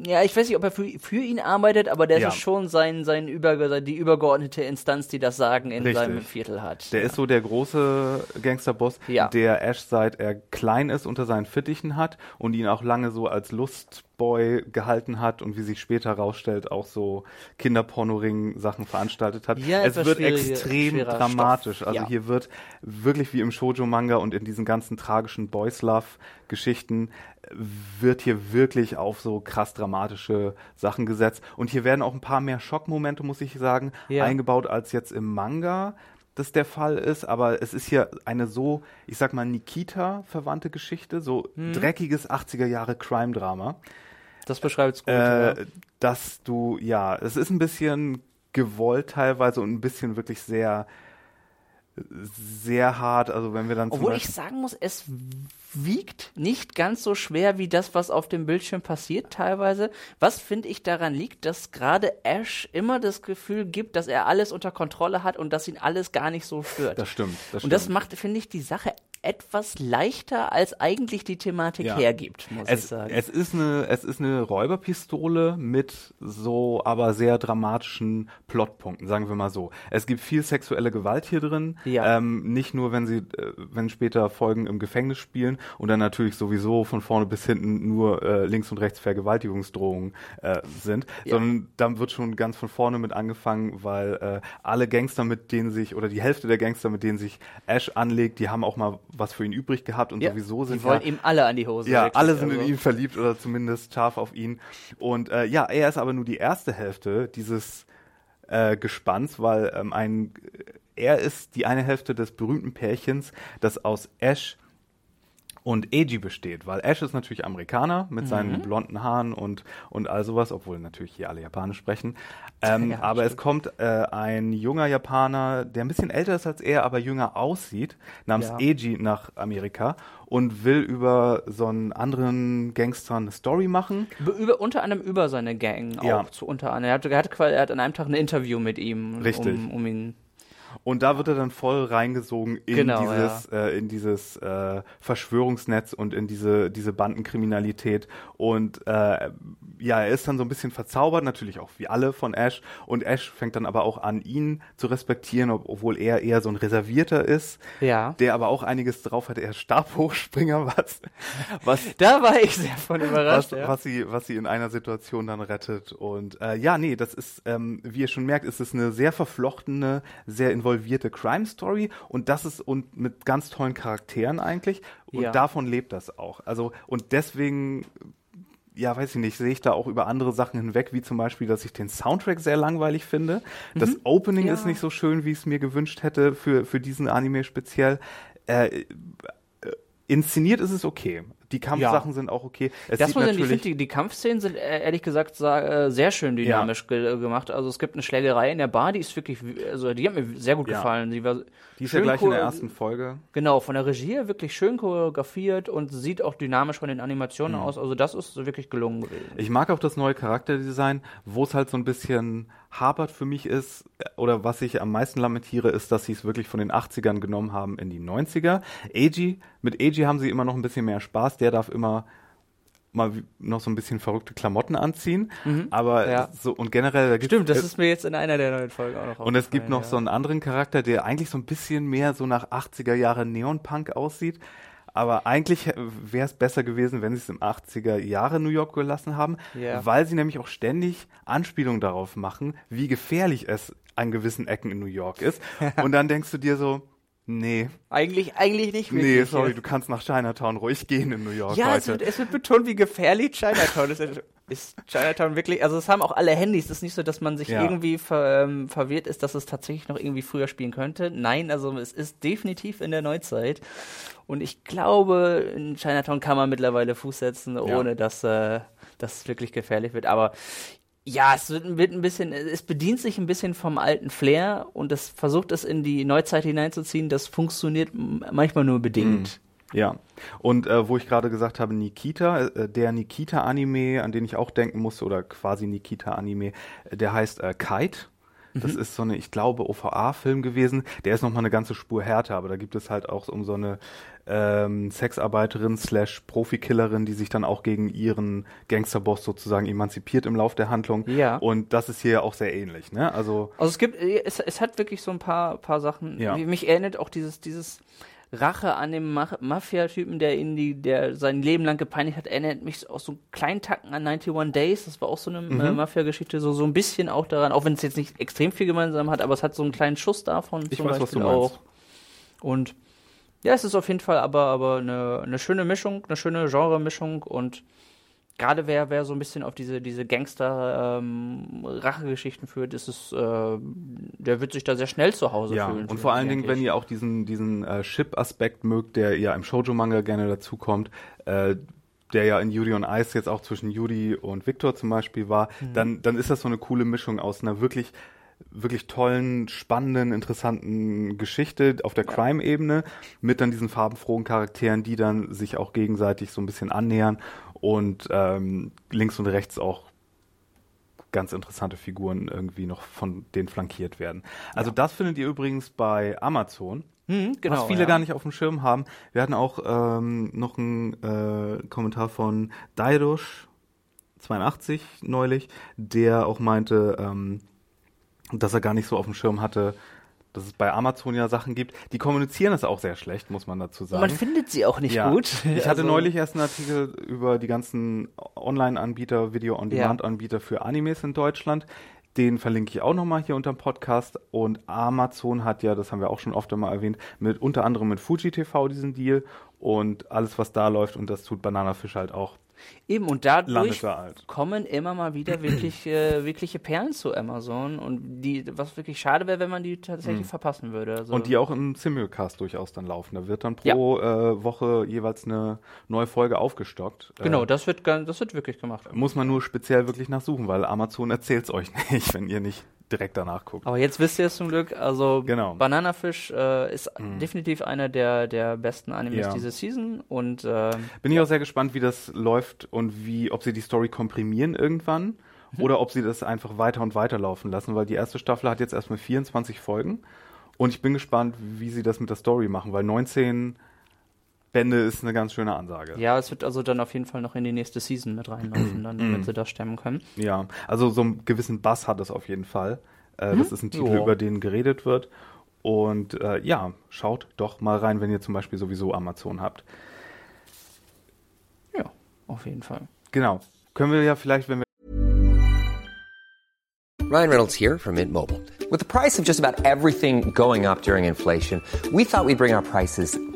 ja, ich weiß nicht, ob er für, für ihn arbeitet, aber der Ja. ist schon sein, sein Über, die übergeordnete Instanz, die das Sagen in Richtig. seinem Viertel hat. Der ist so der große Gangsterboss, Ja. der Ash seit er klein ist unter seinen Fittichen hat und ihn auch lange so als Lustboy gehalten hat und wie sich später herausstellt auch so Kinderpornoring-Sachen veranstaltet hat. Ja, es wird extrem dramatisch. Stoff, Also ja. hier wird wirklich wie im Shoujo-Manga und in diesen ganzen tragischen Boys Love-Geschichten wird hier wirklich auf so krass dramatische Sachen gesetzt. Und hier werden auch ein paar mehr Schockmomente, muss ich sagen, Ja. eingebaut als jetzt im Manga das der Fall ist, aber es ist hier eine so, ich sag mal, Nikita-verwandte Geschichte, so Hm. dreckiges 80er Jahre Crime-Drama, Das beschreibt's gut. äh, ja. dass du, ja, es ist ein bisschen gewollt teilweise und ein bisschen wirklich sehr, sehr hart, also wenn wir dann Obwohl ich sagen muss, es wiegt nicht ganz so schwer wie das, was auf dem Bildschirm passiert teilweise. Was finde ich daran liegt, dass gerade Ash immer das Gefühl gibt, dass er alles unter Kontrolle hat und dass ihn alles gar nicht so stört. das stimmt, das und das stimmt. macht, finde ich, die Sache etwas leichter, als eigentlich die Thematik Ja. hergibt, muss ich es, sagen. es ist eine, es ist eine Räuberpistole mit so aber sehr dramatischen Plotpunkten, sagen wir mal so. Es gibt viel sexuelle Gewalt hier drin. Ja. Ähm, nicht nur, wenn sie, äh, wenn später Folgen im Gefängnis spielen und dann natürlich sowieso von vorne bis hinten nur äh, links und rechts Vergewaltigungsdrohungen äh, sind, Ja. sondern dann wird schon ganz von vorne mit angefangen, weil äh, alle Gangster, mit denen sich, oder die Hälfte der Gangster, mit denen sich Ash anlegt, die haben auch mal was für ihn übrig gehabt und ja, sowieso sind die wollen ja, ihm alle an die Hose. ja, wirklich, alle sind in also. ihn verliebt oder zumindest scharf auf ihn. Und äh, ja, er ist aber nur die erste Hälfte dieses äh, Gespanns, weil ähm, ein er ist die eine Hälfte des berühmten Pärchens, das aus Ash und Eiji besteht, weil Ash ist natürlich Amerikaner mit Mhm. seinen blonden Haaren und, und all sowas, obwohl natürlich hier alle Japanisch sprechen. Ähm, Ja, aber es stimmt. kommt äh, ein junger Japaner, der ein bisschen älter ist als er, aber jünger aussieht, namens Ja. Eiji nach Amerika und will über so einen anderen Gangster eine Story machen. Über, unter anderem über seine Gang Ja. auch zu unter anderem. Er hatte, er hatte, er hat an einem Tag ein Interview mit ihm, Richtig. Um, um ihn. Und da wird er dann voll reingesogen in Genau, dieses, äh, in dieses äh, Verschwörungsnetz und in diese, diese Bandenkriminalität. Und äh, ja, er ist dann so ein bisschen verzaubert, natürlich auch wie alle von Ash. Und Ash fängt dann aber auch an, ihn zu respektieren, ob, obwohl er eher so ein Reservierter ist, Ja. der aber auch einiges drauf hat. Er ist Stabhochspringer, was, was Da war ich sehr von was, überrascht. ja. was sie, was sie in einer Situation dann rettet. Und äh, ja, nee, das ist, ähm, wie ihr schon merkt, ist es eine sehr verflochtene, sehr involvierte Crime-Story und das ist und mit ganz tollen Charakteren eigentlich. Und Ja. davon lebt das auch. Also, und deswegen ja, weiß ich nicht, sehe ich da auch über andere Sachen hinweg, wie zum Beispiel, dass ich den Soundtrack sehr langweilig finde. Das Opening Mhm. Ja. ist nicht so schön, wie ich es mir gewünscht hätte für, für diesen Anime speziell. Äh, äh, inszeniert ist es okay. Die Kampfsachen sind auch okay. Es Das sieht muss ich, ich natürlich finde, die, die Kampfszenen sind äh, ehrlich gesagt sa- äh, sehr schön dynamisch ge gemacht. Also es gibt eine Schlägerei in der Bar, die ist wirklich, also die hat mir sehr gut Ja. gefallen. Die war Die ist ja schön gleich in der ersten Folge. Genau, von der Regie her wirklich schön choreografiert und sieht auch dynamisch von den Animationen Mhm. aus. Also das ist wirklich gelungen gewesen. Ich mag auch das neue Charakterdesign, wo es halt so ein bisschen hapert für mich ist, äh, oder was ich am meisten lamentiere, ist, dass sie es wirklich von den 80ern genommen haben in die 90er. Eiji, mit Eiji haben sie immer noch ein bisschen mehr Spaß, der darf immer mal noch so ein bisschen verrückte Klamotten anziehen. Aber Mhm. Ja. so und generell da gibt's- Stimmt, das ist mir jetzt in einer der neuen Folgen auch noch und es gibt noch ja. so einen anderen Charakter, der eigentlich so ein bisschen mehr so nach 80er Jahre Neon-Punk aussieht. Aber eigentlich wäre es besser gewesen, wenn sie es im 80er Jahre New York gelassen haben, Ja. weil sie nämlich auch ständig Anspielungen darauf machen, wie gefährlich es an gewissen Ecken in New York ist. Und dann denkst du dir so, nee, Eigentlich, eigentlich nicht nee, sorry, ja. du kannst nach Chinatown ruhig gehen in New York Ja, es wird, es wird betont, wie gefährlich Chinatown ist. Ist Chinatown wirklich, also es haben auch alle Handys, es ist nicht so, dass man sich Ja. irgendwie ver, ähm, verwirrt ist, dass es tatsächlich noch irgendwie früher spielen könnte. Nein, also es ist definitiv in der Neuzeit. Und ich glaube, in Chinatown kann man mittlerweile Fuß setzen, ohne dass äh, das wirklich gefährlich wird. Aber ja, es wird, ein bisschen, es bedient sich ein bisschen vom alten Flair und es versucht es in die Neuzeit hineinzuziehen. Das funktioniert manchmal nur bedingt. Ja, und äh, wo ich gerade gesagt habe, Nikita, äh, der Nikita-Anime, an den ich auch denken musste, oder quasi Nikita-Anime, äh, der heißt äh, Kite. Das ist so eine, ich glaube, OVA-Film gewesen. Der ist nochmal eine ganze Spur härter, aber da gibt es halt auch um so eine ähm, Sexarbeiterin slash Profikillerin, die sich dann auch gegen ihren Gangsterboss sozusagen emanzipiert im Lauf der Handlung. Ja. Und das ist hier auch sehr ähnlich, ne? Also, Also es gibt, äh, es, es hat wirklich so ein paar, paar Sachen. Ja. Mich erinnert auch dieses, dieses Rache an dem Ma Mafia-Typen, der ihn die, der sein Leben lang gepeinigt hat, erinnert mich auch so einen kleinen Tacken an 91 Days. Das war auch so eine Mhm. äh, Mafia-Geschichte, so, so ein bisschen auch daran, auch wenn es jetzt nicht extrem viel gemeinsam hat, aber es hat so einen kleinen Schuss davon ich zum weiß, Beispiel auch. Und ja, es ist auf jeden Fall aber, aber eine, eine schöne Mischung, eine schöne Genre-Mischung und gerade wer, wer so ein bisschen auf diese, diese Gangster-Rache-Geschichten führt, ist es, äh, der wird sich da sehr schnell zu Hause Ja, fühlen. und vor allen Dingen, wenn ihr auch diesen, diesen äh, Ship-Aspekt mögt, der ja im Shoujo-Manga gerne dazukommt, äh, der ja in Yuri on Ice jetzt auch zwischen Yuri und Victor zum Beispiel war, Mhm. dann, dann ist das so eine coole Mischung aus einer wirklich wirklich tollen, spannenden, interessanten Geschichte auf der Crime-Ebene mit dann diesen farbenfrohen Charakteren, die dann sich auch gegenseitig so ein bisschen annähern und ähm, links und rechts auch ganz interessante Figuren irgendwie noch von denen flankiert werden. Also das findet ihr übrigens bei Amazon. Hm, genau, was viele ja. gar nicht auf dem Schirm haben. Wir hatten auch ähm, noch einen äh, Kommentar von Dairosh 82 neulich, der auch meinte, ähm, dass er gar nicht so auf dem Schirm hatte, dass es bei Amazon ja Sachen gibt. Die kommunizieren das auch sehr schlecht, muss man dazu sagen. man findet sie auch nicht Ja. gut. Ich hatte Also, neulich erst einen Artikel über die ganzen Online-Anbieter, Video-on-Demand-Anbieter für Animes in Deutschland. Den verlinke ich auch nochmal hier unter dem Podcast. Und Amazon hat ja, das haben wir auch schon oft einmal erwähnt, mit unter anderem mit Fuji TV diesen Deal. Und alles, was da läuft, und das tut Bananafisch halt auch. Eben, und dadurch da kommen immer mal wieder wirklich, äh, wirkliche Perlen zu Amazon und die, was wirklich schade wäre, wenn man die tatsächlich verpassen würde. Also, Mhm. Und die auch im Simulcast durchaus dann laufen. Da wird dann pro äh, Woche jeweils eine neue Folge aufgestockt. Genau, Äh, das wird, das wird wirklich gemacht. muss man nur speziell wirklich nachsuchen, weil Amazon erzählt es euch nicht, wenn ihr nicht direkt danach guckt. Aber jetzt wisst ihr es zum Glück. Also Genau. Mhm. Bananafisch äh, ist definitiv einer der, der besten Animes Ja. diese Season. Und äh, Bin ich auch sehr gespannt, wie das läuft und wie, ob sie die Story komprimieren irgendwann oder ob sie das einfach weiter und weiter laufen lassen, weil die erste Staffel hat jetzt erstmal 24 Folgen und ich bin gespannt, wie sie das mit der Story machen, weil 19 Bände ist eine ganz schöne Ansage. ja, es wird also dann auf jeden Fall noch in die nächste Season mit reinlaufen, dann, damit Mhm. sie das stemmen können. Ja, also so einen gewissen Bass hat es auf jeden Fall. Äh, Das ist ein Titel, Ja. über den geredet wird. Und äh, ja, schaut doch mal rein, wenn ihr zum Beispiel sowieso Amazon habt. Ja, auf jeden Fall. Genau. Können wir ja vielleicht, wenn wir Ryan Reynolds here from Mint Mobile. With the price of just about everything going up during inflation, we thought we'd bring our prices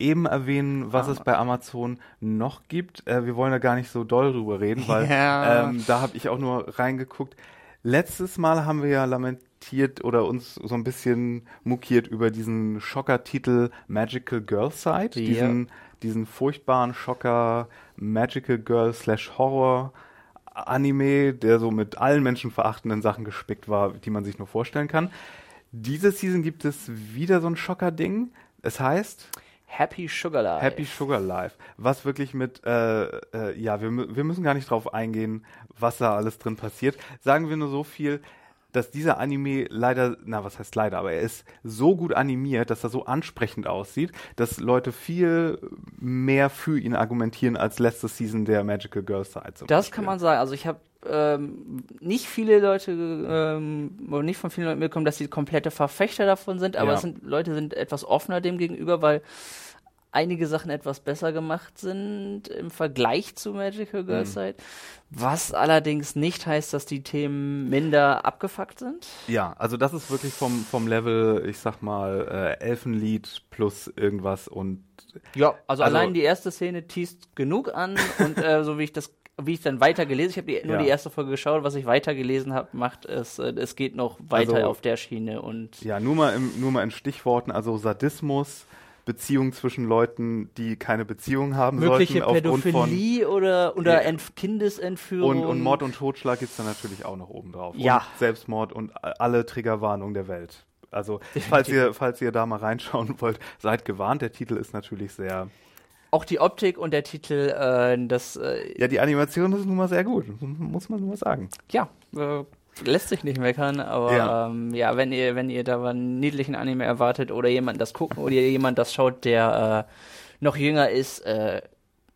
eben erwähnen, was es bei Amazon noch gibt. Äh, wir wollen da gar nicht so doll drüber reden, weil Ja. ähm, da habe ich auch nur reingeguckt. Letztes Mal haben wir ja lamentiert oder uns so ein bisschen mokiert über diesen Schocker-Titel Magical Girl Side, Ja. diesen, diesen furchtbaren Schocker Magical Girl slash Horror Anime, der so mit allen menschenverachtenden Sachen gespickt war, die man sich nur vorstellen kann. Diese Season gibt es wieder so ein Schocker-Ding. Es heißt Happy Sugar Life. Happy Sugar Life, was wirklich mit, äh, äh, ja, wir, wir müssen gar nicht drauf eingehen, was da alles drin passiert. Sagen wir nur so viel, dass dieser Anime leider, na was heißt leider, aber er ist so gut animiert, dass er so ansprechend aussieht, dass Leute viel mehr für ihn argumentieren als letzte Season der Magical Girl Side. Das Beispiel. kann man sagen. Also ich habe ähm, nicht viele Leute, ähm, oder nicht von vielen Leuten mitbekommen, dass sie komplette Verfechter davon sind, aber Ja. es sind Leute sind etwas offener dem gegenüber, weil einige Sachen etwas besser gemacht sind im Vergleich zu Magical Mhm. Girl Side, was allerdings nicht heißt, dass die Themen minder abgefuckt sind. Ja, also das ist wirklich vom, vom Level, ich sag mal, äh, Elfenlied plus irgendwas und Ja, also, Also- allein die erste Szene teast genug an und äh, so wie ich das wie ich dann weiter gelesen, ich habe die, nur Ja. die erste Folge geschaut, was ich weiter gelesen habe, macht es, äh, es geht noch weiter Also- auf der Schiene und Ja, nur mal, im, nur mal in Stichworten, also Sadismus, Beziehung zwischen Leuten, die keine Beziehung haben mögliche sollten, von Pädophilie oder, oder Ja. Ent Kindesentführung. und, und Mord und Totschlag gibt's dann natürlich auch noch oben drauf. Ja. Und Selbstmord und alle Triggerwarnungen der Welt. Also, falls ihr, falls ihr da mal reinschauen wollt, seid gewarnt. Der Titel ist natürlich sehr. Auch die Optik und der Titel, äh, das, äh, Ja, die Animation ist nun mal sehr gut, muss man nur mal sagen. ja, äh, lässt sich nicht meckern, aber Ja. ähm, ja, wenn ihr, wenn ihr da einen niedlichen Anime erwartet oder jemand das gucken oder jemand das schaut, der äh, noch jünger ist, äh,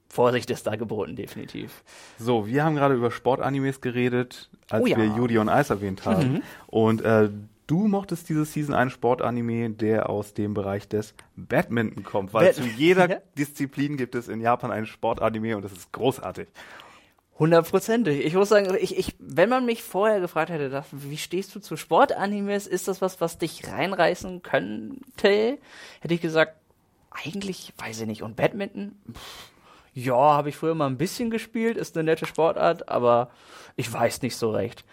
Vorsicht ist da geboten, definitiv. So, wir haben gerade über Sportanimes geredet, als Oh ja. wir Yuri on Ice erwähnt haben. Und äh, du mochtest diese Season einen Sportanime, der aus dem Bereich des Badminton kommt, weil Bad- zu jeder Ja. Disziplin gibt es in Japan einen Sportanime und das ist großartig. Hundertprozentig. Ich muss sagen, ich, ich, wenn man mich vorher gefragt hätte, das, wie stehst du zu Sportanimes, ist das was, was dich reinreißen könnte, hätte ich gesagt, eigentlich weiß ich nicht. Und Badminton? Pff, ja, habe ich früher mal ein bisschen gespielt, ist eine nette Sportart, aber ich weiß nicht so recht.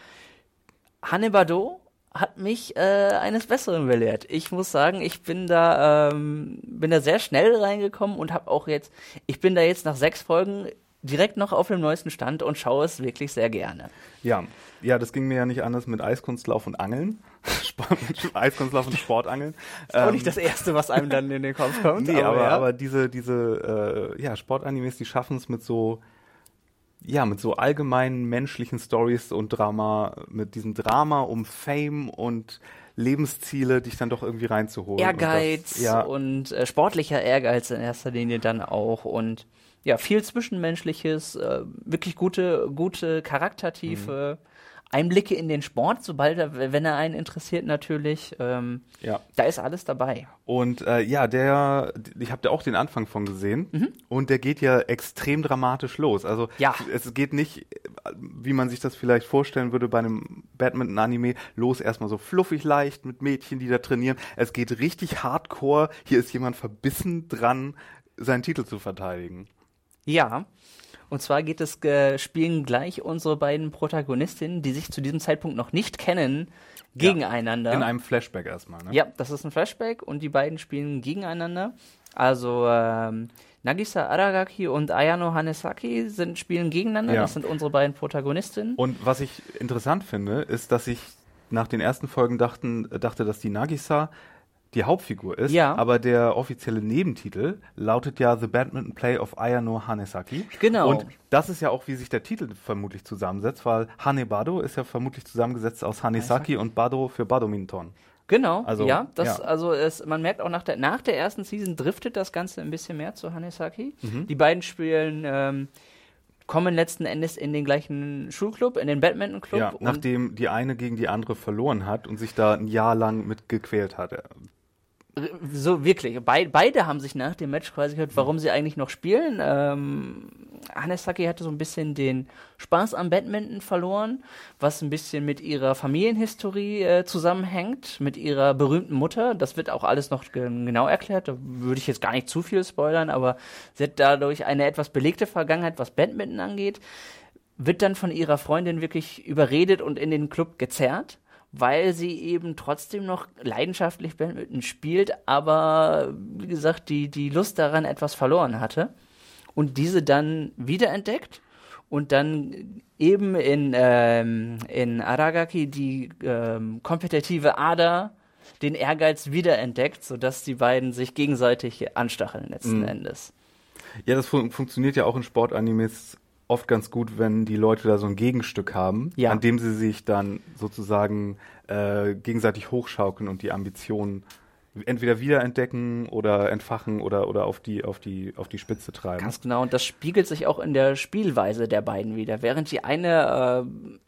Hanebado hat mich äh, eines Besseren belehrt. Ich muss sagen, ich bin da ähm, bin da sehr schnell reingekommen und habe auch jetzt, ich bin da jetzt nach sechs Folgen direkt noch auf dem neuesten Stand und schaue es wirklich sehr gerne. Ja, ja, das ging mir ja nicht anders mit Eiskunstlauf und Angeln. Sport, Eiskunstlauf und Sportangeln. Auch Ähm, nicht das Erste, was einem dann in den Kopf kommt. Nee, aber, ja. aber diese, diese äh, ja, Sportanimes, die schaffen es mit so, ja, mit so allgemeinen menschlichen Stories und Drama, mit diesem Drama um Fame und Lebensziele, dich dann doch irgendwie reinzuholen. Ehrgeiz Und das, ja, und äh, sportlicher Ehrgeiz in erster Linie dann auch und ja, viel Zwischenmenschliches, äh, wirklich gute, gute Charaktertiefe, Mhm. Einblicke in den Sport, sobald er, wenn er einen interessiert natürlich. Ähm, ja. da ist alles dabei. Und äh, ja, der, ich habe da auch den Anfang von gesehen und der geht ja extrem dramatisch los. Also Ja. es geht nicht, wie man sich das vielleicht vorstellen würde bei einem Badminton-Anime, los erstmal so fluffig leicht mit Mädchen, die da trainieren. Es geht richtig hardcore. Hier ist jemand verbissen dran, seinen Titel zu verteidigen. Ja. Und zwar geht es, äh, spielen gleich unsere beiden Protagonistinnen, die sich zu diesem Zeitpunkt noch nicht kennen, gegeneinander. In einem Flashback erstmal, ne? Ja, das ist ein Flashback und die beiden spielen gegeneinander. Also ähm, Nagisa Aragaki und Ayano Hanesaki sind, spielen gegeneinander. Ja. Das sind unsere beiden Protagonistinnen. Und was ich interessant finde, ist, dass ich nach den ersten Folgen dachten, dachte, dass die Nagisa die Hauptfigur ist, Ja. aber der offizielle Nebentitel lautet ja The Badminton Play of Ayano Hanesaki. Genau. Und das ist ja auch, wie sich der Titel vermutlich zusammensetzt, weil Hanebado ist ja vermutlich zusammengesetzt aus Hanesaki und Bado für Badminton. Genau, Also, ja, das, ja. also es, man merkt auch nach der, nach der ersten Season driftet das Ganze ein bisschen mehr zu Hanesaki. Mhm. Die beiden spielen, ähm, kommen letzten Endes in den gleichen Schulclub, in den Badminton-Club. Ja, nachdem die eine gegen die andere verloren hat und sich da ein Jahr lang mit gequält hat. So wirklich. Bei, beide haben sich nach dem Match quasi gehört, warum sie eigentlich noch spielen. Ähm, Hanesaki hatte so ein bisschen den Spaß am Badminton verloren, was ein bisschen mit ihrer Familienhistorie äh, zusammenhängt, mit ihrer berühmten Mutter. Das wird auch alles noch ge genau erklärt. Da würde ich jetzt gar nicht zu viel spoilern, aber sie hat dadurch eine etwas belegte Vergangenheit, was Badminton angeht. Wird dann von ihrer Freundin wirklich überredet und in den Club gezerrt weil sie eben trotzdem noch leidenschaftlich Badminton spielt, aber wie gesagt, die, die Lust daran etwas verloren hatte und diese dann wiederentdeckt und dann eben in, ähm, in Aragaki die ähm, kompetitive Ader den Ehrgeiz wiederentdeckt, sodass die beiden sich gegenseitig anstacheln letzten Mhm. Endes. Ja, das fun funktioniert ja auch in Sportanimes oft ganz gut, wenn die Leute da so ein Gegenstück haben, Ja. an dem sie sich dann sozusagen äh, gegenseitig hochschaukeln und die Ambitionen entweder wiederentdecken oder entfachen oder, oder auf, die, auf, die, auf die Spitze treiben. Ganz genau, und das spiegelt sich auch in der Spielweise der beiden wieder. Während die eine äh,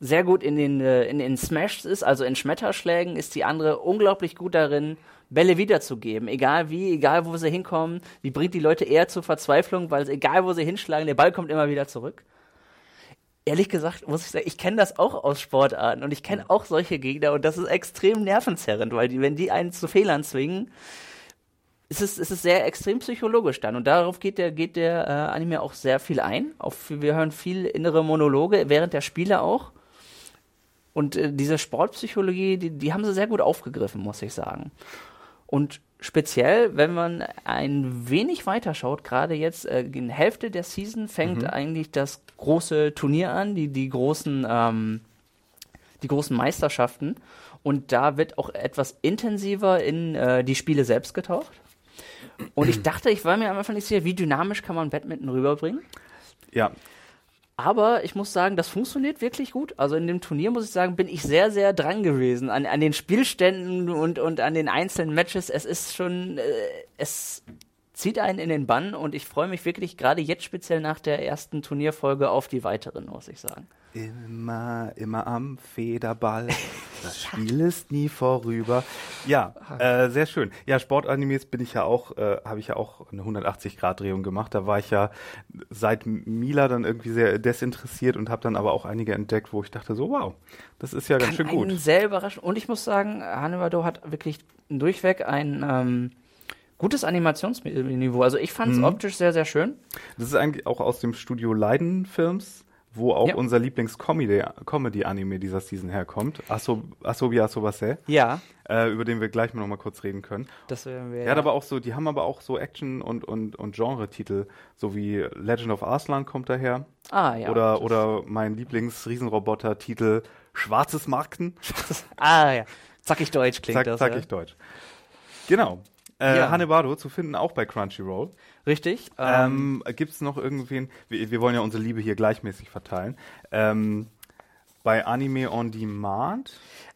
sehr gut in den, äh, in den Smashs ist, also in Schmetterschlägen, ist die andere unglaublich gut darin, Bälle wiederzugeben. Egal wie, egal wo sie hinkommen, die bringt die Leute eher zur Verzweiflung, weil egal wo sie hinschlagen, der Ball kommt immer wieder zurück. Ehrlich gesagt, muss ich sagen, ich kenne das auch aus Sportarten und ich kenne auch solche Gegner und das ist extrem nervenzerrend, weil die, wenn die einen zu Fehlern zwingen, ist es, ist es sehr extrem psychologisch dann. Und darauf geht der, geht der äh, Anime auch sehr viel ein. Auf, wir hören viel innere Monologe während der Spiele auch. Und äh, diese Sportpsychologie, die, die haben sie sehr gut aufgegriffen, muss ich sagen. Und speziell, wenn man ein wenig weiter schaut, gerade jetzt äh, in der Hälfte der Season fängt eigentlich das große Turnier an, die, die großen ähm, die großen Meisterschaften. Und da wird auch etwas intensiver in äh, die Spiele selbst getaucht. Und ich dachte, ich war mir am Anfang nicht sicher, wie dynamisch kann man Badminton rüberbringen. Ja, Aber ich muss sagen, das funktioniert wirklich gut. Also in dem Turnier, muss ich sagen, bin ich sehr, sehr dran gewesen. An, an den Spielständen und, und an den einzelnen Matches. Es ist schon, äh, es zieht einen in den Bann und ich freue mich wirklich gerade jetzt speziell nach der ersten Turnierfolge auf die weiteren, muss ich sagen. Immer, immer am Federball. Das Spiel ist nie vorüber. Ja, äh, sehr schön. Ja, Sportanimes bin ich ja auch, äh, habe ich ja auch eine 180-Grad-Drehung gemacht. Da war ich ja seit Mila dann irgendwie sehr desinteressiert und habe dann aber auch einige entdeckt, wo ich dachte so, wow, das ist ja ganz schön kann gut. einen sehr überraschen. Und ich muss sagen, Hanebado hat wirklich durchweg ein ähm, gutes Animationsniveau. Also ich Mhm. fand es optisch sehr, sehr schön. Das ist eigentlich auch aus dem Studio Leiden Films, wo auch Ja. unser Lieblings-Comedy-Anime dieser Season herkommt. Aso, Asobi Asobase, Ja, äh, über den wir gleich mal noch mal kurz reden können. das werden wir. Er hat aber auch so, die haben aber auch so Action- und, und, und Genre-Titel, so wie Legend of Arslan kommt daher. ah, ja. oder, oder mein Lieblings-Riesenroboter-Titel Schwarzes Markten. Ah, ja. Zackig Deutsch klingt Zack, das. zack ja. ich Deutsch. Genau. Äh, Ja. Hanebado zu finden auch bei Crunchyroll. Richtig. Ähm, Ähm, Gibt es noch irgendwen? Wir, wir wollen ja unsere Liebe hier gleichmäßig verteilen. Ähm, bei Anime on Demand.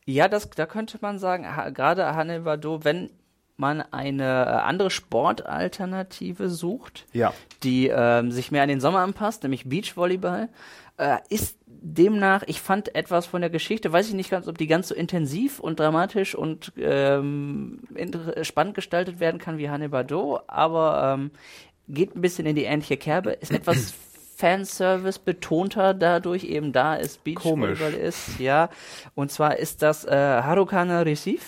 ja, das, da könnte man sagen, ha, gerade Hanebado, wenn man eine äh, andere Sportalternative sucht, Ja. die ähm, sich mehr an den Sommer anpasst, nämlich Beachvolleyball, äh, ist demnach, ich fand etwas von der Geschichte, weiß ich nicht ganz, ob die ganz so intensiv und dramatisch und ähm, spannend gestaltet werden kann wie Hanebado, aber ähm, geht ein bisschen in die ähnliche Kerbe, ist etwas Fanservice betonter dadurch eben da ist Beachvolleyball ist, ja, und zwar ist das äh, Harukana Receive.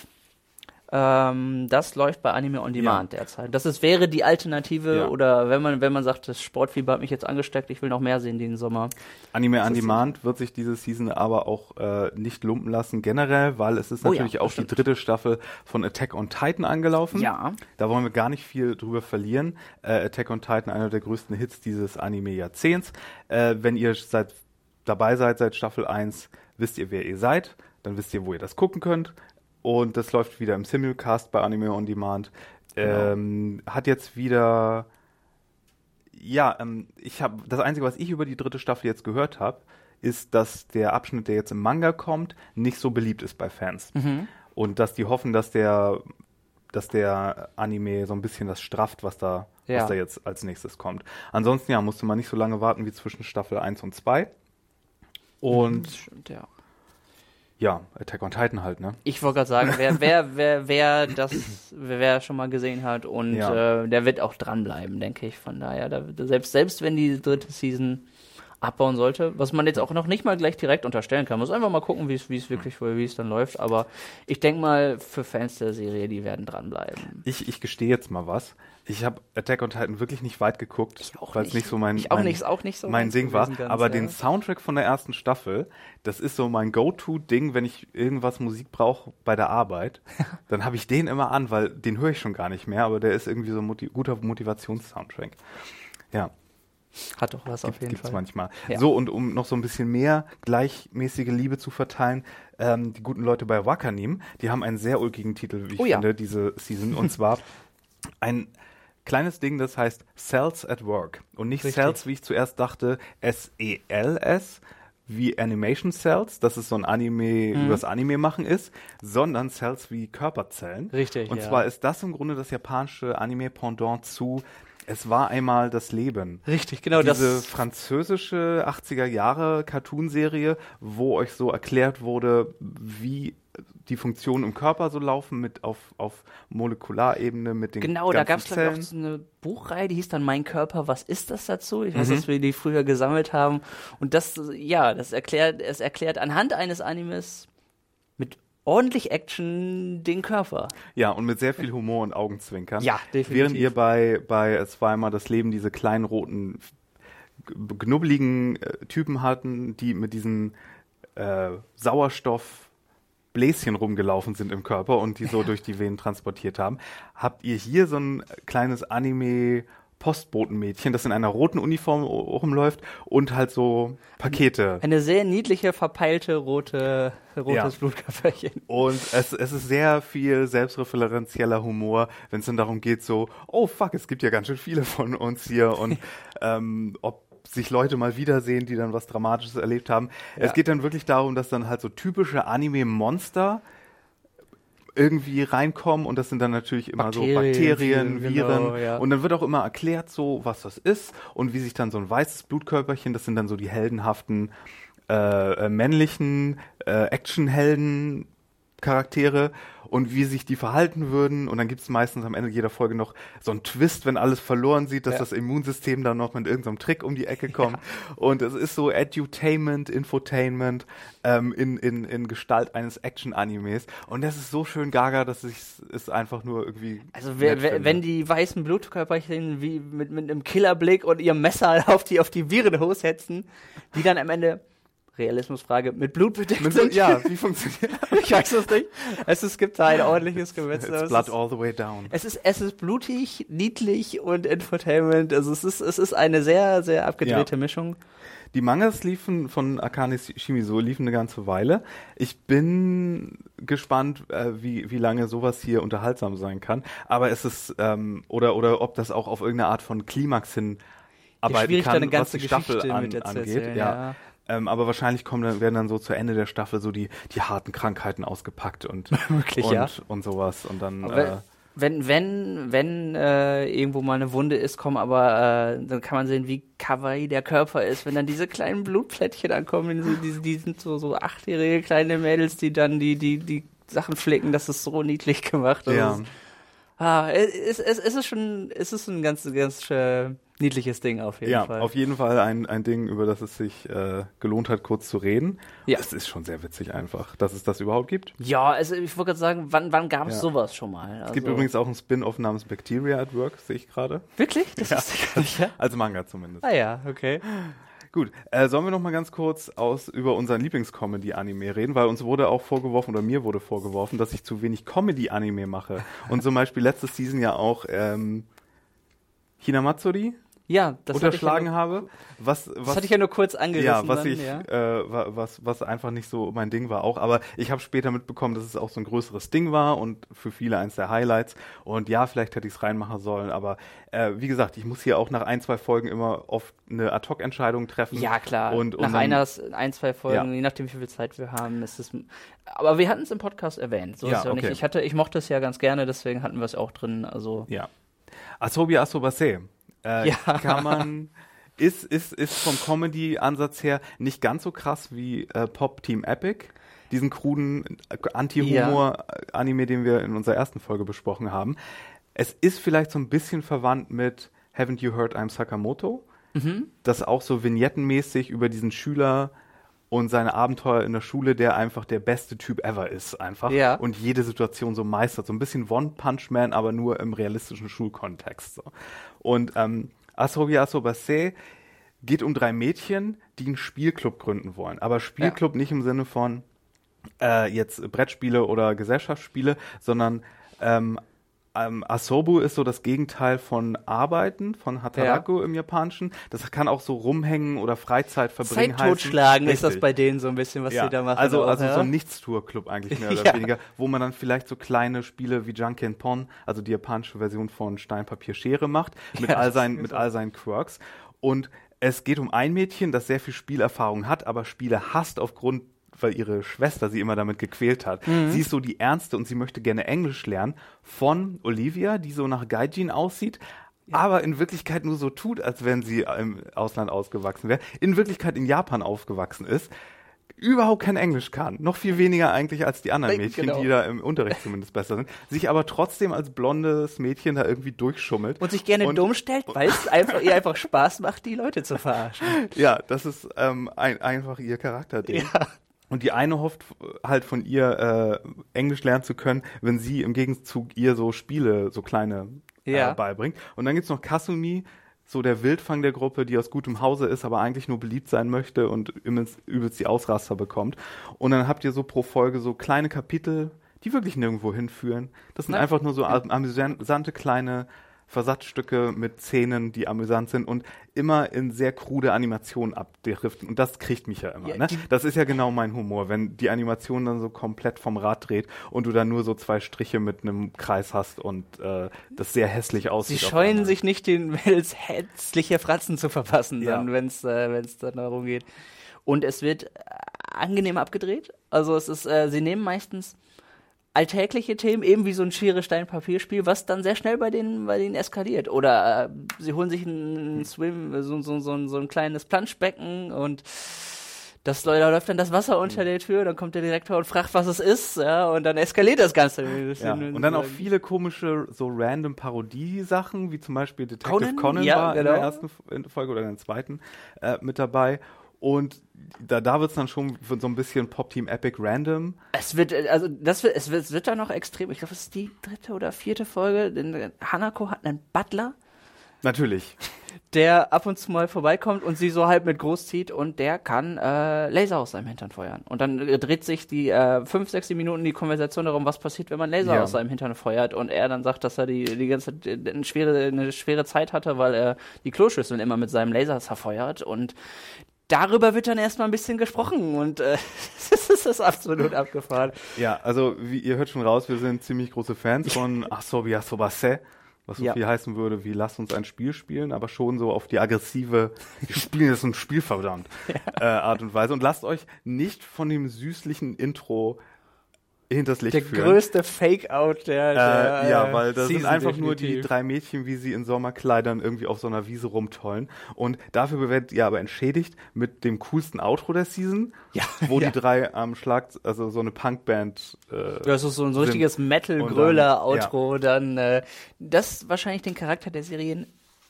Ähm, das läuft bei Anime on Demand derzeit. Das ist, wäre die Alternative Ja. oder wenn man, wenn man sagt, das Sportfieber hat mich jetzt angesteckt, ich will noch mehr sehen den Sommer. Anime on Demand wird sich diese Season aber auch äh, nicht lumpen lassen, generell, weil es ist Oh ja, natürlich auch die dritte Staffel von Attack on Titan angelaufen. Ja. Da wollen wir gar nicht viel drüber verlieren. Äh, Attack on Titan, einer der größten Hits dieses Anime-Jahrzehnts. Äh, wenn ihr seit, dabei seid seit Staffel 1, wisst ihr, wer ihr seid. Dann wisst ihr, wo ihr das gucken könnt. Und das läuft wieder im Simulcast bei Anime on Demand. Ähm, hat jetzt wieder ja, ähm, ich habe das einzige, was ich über die dritte Staffel jetzt gehört habe, ist, dass der Abschnitt, der jetzt im Manga kommt, nicht so beliebt ist bei Fans und dass die hoffen, dass der, dass der Anime so ein bisschen das strafft, was da, Ja. was da jetzt als nächstes kommt. Ansonsten ja, musste man nicht so lange warten wie zwischen Staffel 1 und 2. Und Stimmt, ja. Ja, Attack on Titan halt, ne? Ich wollte gerade sagen, wer, wer, wer, wer das, wer, schon mal gesehen hat und Ja. äh, der wird auch dranbleiben, denke ich. Von daher, da, selbst, selbst wenn die dritte Season abbauen sollte, was man jetzt auch noch nicht mal gleich direkt unterstellen kann. Muss einfach mal gucken, wie es wie es wirklich, wie es dann läuft. Aber ich denke mal, für Fans der Serie, die werden dranbleiben. Ich, ich gestehe jetzt mal was. Ich habe Attack on Titan wirklich nicht weit geguckt, weil es nicht. so mein, Ich auch mein, nicht, auch nicht so mein Ding war. ganz, aber ja. den Soundtrack von der ersten Staffel, das ist so mein Go-To-Ding, wenn ich irgendwas Musik brauche bei der Arbeit. dann habe ich den immer an, weil den höre ich schon gar nicht mehr, aber der ist irgendwie so ein Moti guter Motivationssoundtrack. Ja. Hat doch was auf jeden Gibt's Fall. manchmal. Ja. So, und um noch so ein bisschen mehr gleichmäßige Liebe zu verteilen, ähm, die guten Leute bei Wakanim, die haben einen sehr ulkigen Titel, wie ich Oh ja. finde, diese Season. Und zwar ein kleines Ding, das heißt Cells at Work. Und nicht Richtig. Cells, wie ich zuerst dachte, S-E-L-S, wie Animation Cells, dass es so ein Anime Mhm. übers Anime machen ist, sondern Cells wie Körperzellen. Richtig, Und ja. zwar ist das im Grunde das japanische Anime-Pendant zu Es war einmal das Leben. Richtig, genau. Diese das, französische 80er Jahre Cartoonserie, wo euch so erklärt wurde, wie die Funktionen im Körper so laufen, mit auf, auf Molekularebene, mit den Genau, da ganzen gab es glaube ich Zellen. auch so eine Buchreihe, die hieß dann Mein Körper, was ist das dazu? Ich Mhm. weiß, dass wir die früher gesammelt haben. Und das, ja, das erklärt, es erklärt anhand eines Animes ordentlich Action den Körper. Ja, und mit sehr viel Humor und Augenzwinkern. Ja, definitiv. Während ihr bei, bei einmal das Leben diese kleinen roten, knubbeligen äh, Typen hatten, die mit diesen äh, Sauerstoffbläschen rumgelaufen sind im Körper und die so durch die Venen transportiert haben, habt ihr hier so ein kleines Anime Postbotenmädchen, das in einer roten Uniform rumläuft und halt so Pakete Eine sehr niedliche, verpeilte rote, rotes Ja. Blutkörperchen. Und es, es ist sehr viel selbstreferenzieller Humor, wenn es dann darum geht, so, oh fuck, es gibt ja ganz schön viele von uns hier und ähm, ob sich Leute mal wiedersehen, die dann was Dramatisches erlebt haben. Es Ja. geht dann wirklich darum, dass dann halt so typische Anime-Monster irgendwie reinkommen und das sind dann natürlich immer so Bakterien, Bakterien, Viren, Viren genau, ja. und dann wird auch immer erklärt so, was das ist und wie sich dann so ein weißes Blutkörperchen, das sind dann so die heldenhaften äh, äh, männlichen äh, Actionhelden Charaktere und wie sich die verhalten würden. Und dann gibt es meistens am Ende jeder Folge noch so einen Twist, wenn alles verloren sieht, dass Ja. das Immunsystem dann noch mit irgendeinem Trick um die Ecke kommt. Und es ist so Edutainment, Infotainment ähm, in, in, in Gestalt eines Action-Animes. Und das ist so schön gaga, dass ich es einfach nur irgendwie. Also wer, wer, wenn die weißen Blutkörperchen wie mit, mit einem Killerblick und ihrem Messer auf die, auf die Viren hochsetzen, die dann am Ende, Realismusfrage, mit Blut bedeckt Mit, sind. ja, wie funktioniert ich weiß es nicht. Es, es gibt da ein ordentliches Gemetzel. It's Es blood ist- all the way down. Es ist, es ist blutig, niedlich und Infotainment. Also es ist, es ist eine sehr, sehr abgedrehte Ja. Mischung. Die Mangas liefen von Akane Shimizu liefen eine ganze Weile. Ich bin gespannt, äh, wie, wie lange sowas hier unterhaltsam sein kann. Aber es ist, ähm, oder, oder ob das auch auf irgendeine Art von Klimax hin arbeiten kann, eine ganze was die Staffel Geschichte an, mit zu angeht. ja. ja. Ähm, aber wahrscheinlich kommen dann, werden dann so zu Ende der Staffel so die, die harten Krankheiten ausgepackt und, Wirklich, und, ja. und sowas. Und dann, äh, wenn, wenn, wenn äh, irgendwo mal eine Wunde ist, kommen aber, äh, dann kann man sehen, wie kawaii der Körper ist, wenn dann diese kleinen Blutplättchen ankommen, die, die, die sind so, so achtjährige kleine Mädels, die dann die, die, die Sachen flicken, das ist so niedlich gemacht. Also ja. es, ah, es, es, es ist schon, es ist ein ganz, ganz äh, niedliches Ding auf jeden Ja, Fall. auf jeden Fall ein, ein Ding, über das es sich äh, gelohnt hat, kurz zu reden. Ja. Es ist schon sehr witzig einfach, dass es das überhaupt gibt. ja, also ich wollte gerade sagen, wann, wann gab es Ja. sowas schon mal? Es gibt Also- übrigens auch einen Spin-off namens Bacteria at Work, sehe ich gerade. Wirklich? Das Ja. wusste ich gar nicht, ja? Als Manga zumindest. Ah ja, okay. Gut, äh, sollen wir noch mal ganz kurz aus über unseren Lieblingscomedy-Anime reden, weil uns wurde auch vorgeworfen oder mir wurde vorgeworfen, dass ich zu wenig Comedy-Anime mache. Und zum Beispiel letzte Season ja auch ähm, Hinamatsuri Ja, das hatte ich ja unterschlagen nur- habe. Was, was, Das hatte ich ja nur kurz angerissen. ja, was dann, ich, ja. Äh, wa- was, was einfach nicht so mein Ding war auch. Aber ich habe später mitbekommen, dass es auch so ein größeres Ding war und für viele eins der Highlights. Und ja, vielleicht hätte ich es reinmachen sollen. Aber äh, wie gesagt, ich muss hier auch nach ein, zwei Folgen immer oft eine Ad-Hoc-Entscheidung treffen. Ja, klar. Und, und Nach dann- einer, ein, zwei Folgen, Ja. je nachdem, wie viel Zeit wir haben, ist es. Aber wir hatten es im Podcast erwähnt. So Ja, ist ja okay. nicht. Ich hatte, ich mochte es ja ganz gerne, deswegen hatten wir es auch drin. Also Ja. Asobi Asobase. Äh, Ja. Kann man. Ist, ist, ist vom Comedy-Ansatz her nicht ganz so krass wie äh, Pop Team Epic. Diesen kruden äh, Anti-Humor-Anime, den wir in unserer ersten Folge besprochen haben. Es ist vielleicht so ein bisschen verwandt mit Haven't You Heard I'm Sakamoto? Mhm. Das auch so vignettenmäßig über diesen Schüler und seine Abenteuer in der Schule, der einfach der beste Typ ever ist, einfach. Ja. Und jede Situation so meistert. So ein bisschen One Punch Man, aber nur im realistischen Schulkontext. So. Und ähm, Asobi Asobase geht um drei Mädchen, die einen Spielclub gründen wollen. Aber Spielclub nicht im Sinne von äh, jetzt Brettspiele oder Gesellschaftsspiele, sondern ähm, ähm, Asobu ist so das Gegenteil von Arbeiten, von Hataraku im Japanischen. Das kann auch so rumhängen oder Freizeit verbringen Zeit totschlagen ist das bei denen so ein bisschen, was Ja, die da machen. also, auch, also ja? so ein Nichtstour-Club eigentlich mehr oder Ja. weniger, wo man dann vielleicht so kleine Spiele wie Junkin Pon, also die japanische Version von Stein, Papier, Schere macht, mit, Ja, all, seinen, mit all seinen Quirks. Und es geht um ein Mädchen, das sehr viel Spielerfahrung hat, aber Spiele hasst aufgrund weil ihre Schwester sie immer damit gequält hat. Mhm. Sie ist so die Ernste und sie möchte gerne Englisch lernen von Olivia, die so nach Gaijin aussieht, aber in Wirklichkeit nur so tut, als wenn sie im Ausland ausgewachsen wäre, in Wirklichkeit in Japan aufgewachsen ist, überhaupt kein Englisch kann, noch viel weniger eigentlich als die anderen Mädchen, genau. die da im Unterricht zumindest besser sind, sich aber trotzdem als blondes Mädchen da irgendwie durchschummelt. und sich gerne Und- dumm stellt, weil es einfach, ihr einfach Spaß macht, die Leute zu verarschen. Ja, das ist ähm, ein, einfach ihr Charakterding. Ja. Und die eine hofft halt von ihr äh, Englisch lernen zu können, wenn sie im Gegenzug ihr so Spiele, so kleine Ja. äh, beibringt. Und dann gibt's noch Kasumi, so der Wildfang der Gruppe, die aus gutem Hause ist, aber eigentlich nur beliebt sein möchte und übelst, übelst die Ausraster bekommt. Und dann habt ihr so pro Folge so kleine Kapitel, die wirklich nirgendwo hinführen. Das sind Na, einfach nur so am- amüsante kleine Versatzstücke mit Szenen, die amüsant sind und immer in sehr krude Animationen abdriften. Und das kriegt mich ja immer. Ja, ne? Das ist ja genau mein Humor, wenn die Animation dann so komplett vom Rad dreht und du dann nur so zwei Striche mit einem Kreis hast und äh, das sehr hässlich Sie aussieht. auf scheuen sich nicht, den Mädels hässliche Fratzen zu verpassen, Ja. wenn es äh, wenn's dann darum geht. Und es wird äh, angenehm abgedreht. Also es ist, äh, sie nehmen meistens alltägliche Themen, eben wie so ein Schere, Stein, Papierspiel, was dann sehr schnell bei denen, bei denen eskaliert. Oder äh, sie holen sich ein Swim, so, so, so, so ein kleines Planschbecken und das da läuft dann das Wasser unter der Tür, dann kommt der Direktor und fragt, was es ist, ja, und dann eskaliert das Ganze. Ja. Und dann auch viele komische, so random Parodie-Sachen, wie zum Beispiel Detective Conan? Conan, Ja, war in genau. der ersten F- in- Folge oder in der zweiten äh, mit dabei. Und da, da wird's dann schon so ein bisschen Pop-Team Epic Random. Es wird, äh, also das wird, es wird, es wird dann noch extrem. Ich glaube, es ist die dritte oder vierte Folge. Denn Hanako hat einen Butler, Natürlich. der ab und zu mal vorbeikommt und sie so halb mit großzieht und der kann äh, Laser aus seinem Hintern feuern. Und dann äh, dreht sich die äh, fünf, sechs Minuten die Konversation darum, was passiert, wenn man Laser Ja. aus seinem Hintern feuert. Und er dann sagt, dass er die, die ganze Zeit äh, eine schwere, eine schwere Zeit hatte, weil er die Kloschüsseln immer mit seinem Laser zerfeuert. Und darüber wird dann erstmal ein bisschen gesprochen und äh, das ist absolut abgefahren. Ja, also wie ihr hört schon raus, wir sind ziemlich große Fans von Asobi Asobase, was so Ja. viel heißen würde wie lasst uns ein Spiel spielen, aber schon so auf die aggressive, wir spielen jetzt ein Spiel verdammt, äh, Art und Weise. Und lasst euch nicht von dem süßlichen Intro hinters Licht Der führen. größte Fake-out der, der Äh, ja, äh, weil das sind Season einfach nur die definitiv. drei Mädchen, wie sie in Sommerkleidern irgendwie auf so einer Wiese rumtollen. Und dafür werdet ihr aber entschädigt mit dem coolsten Outro der Season, Ja, wo ja. die drei am Schlag, also so eine Punkband. Äh, Das ist so ein so sind. richtiges Metal-Gröler-Outro, dann, äh, das wahrscheinlich den Charakter der Serien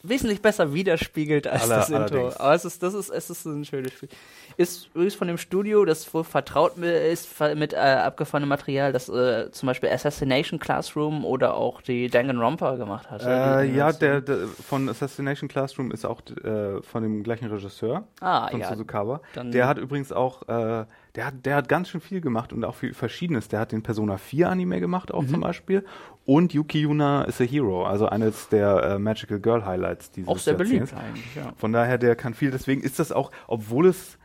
wesentlich besser widerspiegelt als Aller- das Intro. Aber es ist, das ist, es ist ein schönes Spiel. Ist übrigens von dem Studio, das wohl vertraut ist mit äh, abgefahrenem Material, das äh, zum Beispiel Assassination Classroom oder auch die Danganronpa gemacht hat. Äh, ja, der, der von Assassination Classroom ist auch äh, von dem gleichen Regisseur, Ah, von ja. Suzukawa. Der hat übrigens auch, äh, der hat, der hat ganz schön viel gemacht und auch viel Verschiedenes. Der hat den Persona 4 Anime gemacht, Mhm. auch zum Beispiel. Und Yuki Yuna is a Hero, also eines der äh, Magical Girl Highlights dieses Auch sehr beliebt eigentlich, ja. Von daher, der kann viel. Deswegen ist das auch, obwohl es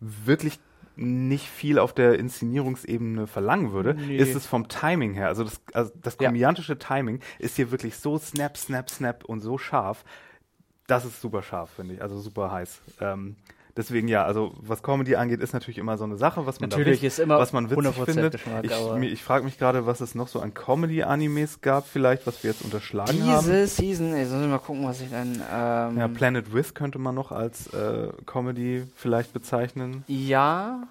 wirklich nicht viel auf der Inszenierungsebene verlangen würde, Nee. ist es vom Timing her, also das, also das Ja. komödiantische Timing ist hier wirklich so snap, snap, snap und so scharf. Das ist super scharf, finde ich, also super heiß. Ähm, deswegen ja, also was Comedy angeht, ist natürlich immer so eine Sache, was man Natürlich da ist immer was man witzig 100% findet. Ich, ich frage mich gerade, was es noch so an Comedy-Animes gab, vielleicht, was wir jetzt unterschlagen haben. Diese Season, jetzt muss ich mal gucken, was ich dann. Ähm, Ja, Planet With könnte man noch als äh, Comedy vielleicht bezeichnen. ja,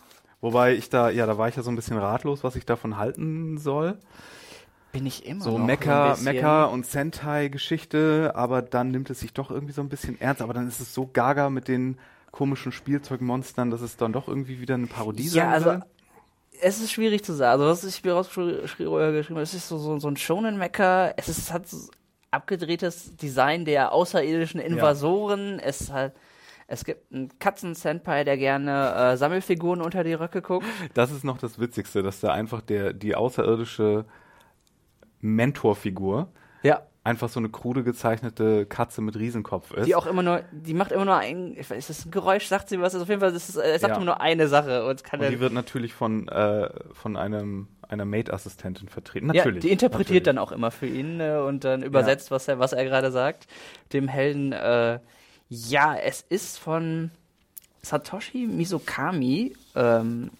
Wobei ich da, ja, da war ich ja so ein bisschen ratlos, was ich davon halten soll. bin ich immer So noch Mecha. Mecha und Sentai-Geschichte, aber dann nimmt es sich doch irgendwie so ein bisschen ernst, aber dann ist es so gaga mit den komischen Spielzeugmonstern, dass es dann doch irgendwie wieder eine Parodie Ja, sein also soll. es ist schwierig zu sagen. Also was ich mir rausgeschrieben habe, es ist so, so, so ein Shonen-Mecha, es ist, hat so abgedrehtes Design der außerirdischen Invasoren, es hat es gibt einen Katzen-Senpai, der gerne äh, Sammelfiguren unter die Röcke guckt. Das ist noch das Witzigste, dass da einfach der, die außerirdische Mentorfigur Ja. Einfach so eine krude gezeichnete Katze mit Riesenkopf ist. Die auch immer nur, die macht immer nur ein, weiß, ist das ein Geräusch, sagt sie was, ist auf jeden Fall, äh, sagt Ja. immer nur eine Sache und kann und die wird natürlich von, äh, von einem, einer Maid-Assistentin vertreten. ja, Natürlich. die interpretiert natürlich. dann auch immer für ihn äh, und dann übersetzt, was er, was er gerade sagt, dem Helden, äh, ja, es ist von Satoshi Mizukami, ähm,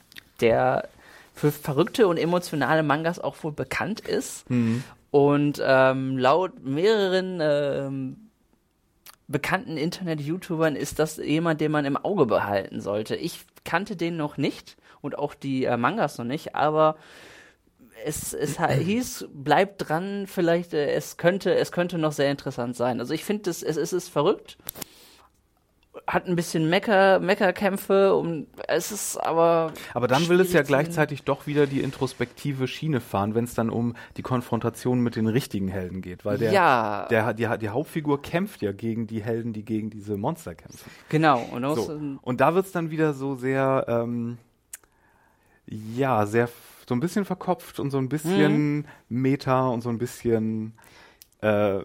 der für verrückte und emotionale Mangas auch wohl bekannt ist. Mhm. Und ähm, laut mehreren ähm, bekannten Internet-YouTubern ist das jemand, den man im Auge behalten sollte. Ich kannte den noch nicht und auch die äh, Mangas noch nicht, aber es, es hieß, bleibt dran, vielleicht, äh, es könnte, es könnte noch sehr interessant sein. Also ich finde, es, es ist verrückt. Hat ein bisschen Mecker, Meckerkämpfe und es ist aber. Aber dann will es ja gleichzeitig doch wieder die introspektive Schiene fahren, wenn es dann um die Konfrontation mit den richtigen Helden geht. Weil der, Ja. der, die, die Hauptfigur kämpft ja gegen die Helden, die gegen diese Monster kämpfen. Genau. Und, So. Und da wird es dann wieder so sehr, ähm, ja, sehr, so ein bisschen verkopft und so ein bisschen Mhm. Meta und so ein bisschen, äh,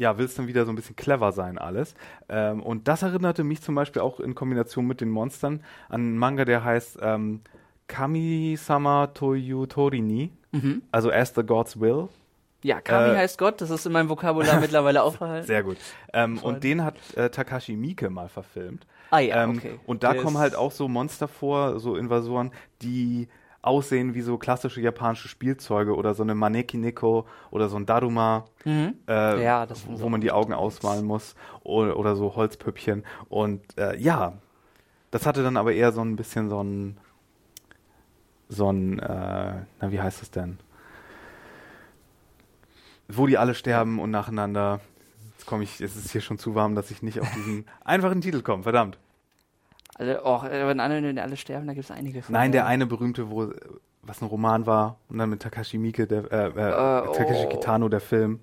ja, will es dann wieder so ein bisschen clever sein alles. Ähm, und das erinnerte mich zum Beispiel auch in Kombination mit den Monstern an einen Manga, der heißt ähm, Kami-sama Toyu Torini, Mhm. also As the Gods Will. ja, Kami äh, heißt Gott, das ist in meinem Vokabular mittlerweile aufgehalten. Sehr gut. Ähm, und den hat äh, Takashi Miike mal verfilmt. Ah ja, ähm, okay. Und da Der kommen halt auch so Monster vor, so Invasoren, die aussehen wie so klassische japanische Spielzeuge oder so eine Maneki Neko oder so ein Daruma, äh, Mhm. Ja, das sind wo man die Augen ausmalen muss oder, oder so Holzpüppchen. Und äh, ja, das hatte dann aber eher so ein bisschen so ein, so ein, äh, na wie heißt es denn? Wo die alle sterben und nacheinander. Jetzt komme ich, es ist hier schon zu warm, dass ich nicht auf diesen einfachen Titel komme, verdammt. Also, oh, wenn alle, wenn alle sterben, da gibt es einige von. Nein, der eine berühmte, wo äh, was ein Roman war und dann mit Takashi Miike, der äh, äh, Äh, Takashi oh. Kitano, der Film.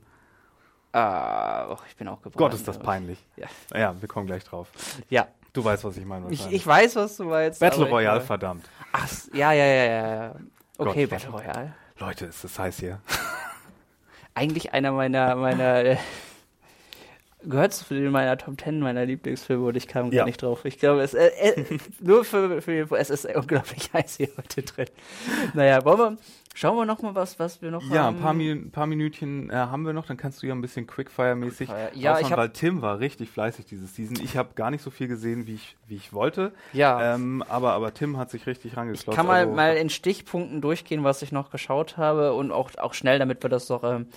Ah, och, ich bin auch gebrochen. Gott, ist das peinlich. Ja. Ja, wir kommen gleich drauf. ja. Du weißt, was ich meine. Ich, ich weiß, was du meinst. Battle Royale, verdammt. Ach, ja, ja, ja, ja. Okay, Gott, Battle Royale. Leute, ist das heiß hier. Eigentlich einer meiner, meiner, äh, gehört zu den meiner Top 10 meiner Lieblingsfilme und ich kam Ja. gar nicht drauf. Ich glaube, es, äh, äh, nur für, für Info, es ist unglaublich heiß hier heute drin. Naja, wollen wir, schauen wir noch mal was, was wir noch Ja, haben. ein paar, Min paar Minütchen äh, haben wir noch, dann kannst du ja ein bisschen Quickfire-mäßig Quickfire. Ja, ausmachen, ich hab- weil Tim war richtig fleißig diese Season. Ich habe gar nicht so viel gesehen, wie ich, wie ich wollte. Ja. Ähm, aber, aber Tim hat sich richtig rangeklotzt. Ich kann mal, also, mal in Stichpunkten durchgehen, was ich noch geschaut habe und auch, auch schnell, damit wir das doch. Ähm,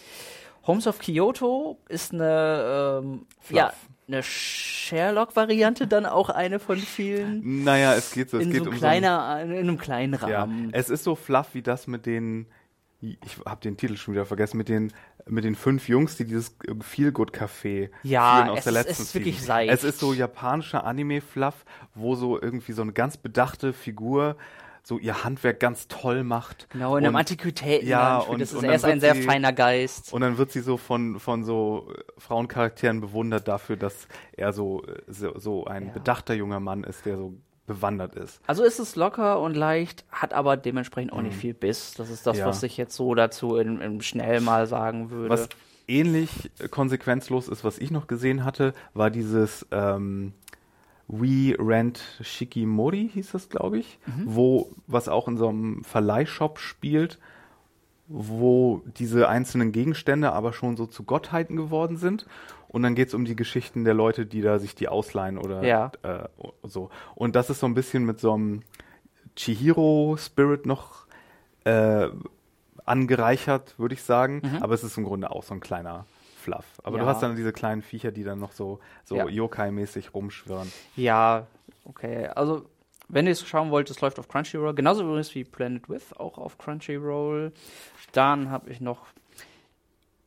Homes of Kyoto ist eine, ähm, ja, eine Sherlock-Variante, dann auch eine von vielen. Naja, es geht so, es in geht so um kleiner, in einem kleinen so ein, ja, Rahmen. es ist so fluff wie das mit den ich habe den Titel schon wieder vergessen, mit den, mit den fünf Jungs, die dieses Feelgood-Café Ja, führen aus es der letzten es ist wirklich seicht. Es ist so japanischer Anime-Fluff, wo so irgendwie so eine ganz bedachte Figur so ihr Handwerk ganz toll macht. Genau, in einem Antiquitäten. Ja, das und- ist er dann ist ein wird sehr sie- feiner Geist. Und dann wird sie so von, von so äh, Frauencharakteren bewundert dafür, dass er so, äh, so, so ein Ja. bedachter junger Mann ist, der so bewandert ist. Also ist es locker und leicht, hat aber dementsprechend auch nicht viel Biss. Das ist das, Mhm. Ja. was ich jetzt so dazu in, in schnell mal sagen würde. Was ähnlich äh, konsequenzlos ist, was ich noch gesehen hatte, war dieses ähm, We Rent Shikimori, hieß das, glaube ich, wo, was auch in so einem Verleihshop spielt, wo diese einzelnen Gegenstände aber schon so zu Gottheiten geworden sind. Und dann geht es um die Geschichten der Leute, die da sich die ausleihen oder Ja. äh, so. Und das ist so ein bisschen mit so einem Chihiro-Spirit noch äh, angereichert, würde ich sagen. Aber es ist im Grunde auch so ein kleiner Fluff. Aber du Ja. hast dann diese kleinen Viecher, die dann noch so, so Ja. Yokai-mäßig rumschwirren. Ja, okay. Also, wenn ihr es schauen wollt, es läuft auf Crunchyroll. Genauso übrigens wie Planet With, auch auf Crunchyroll. Dann habe ich noch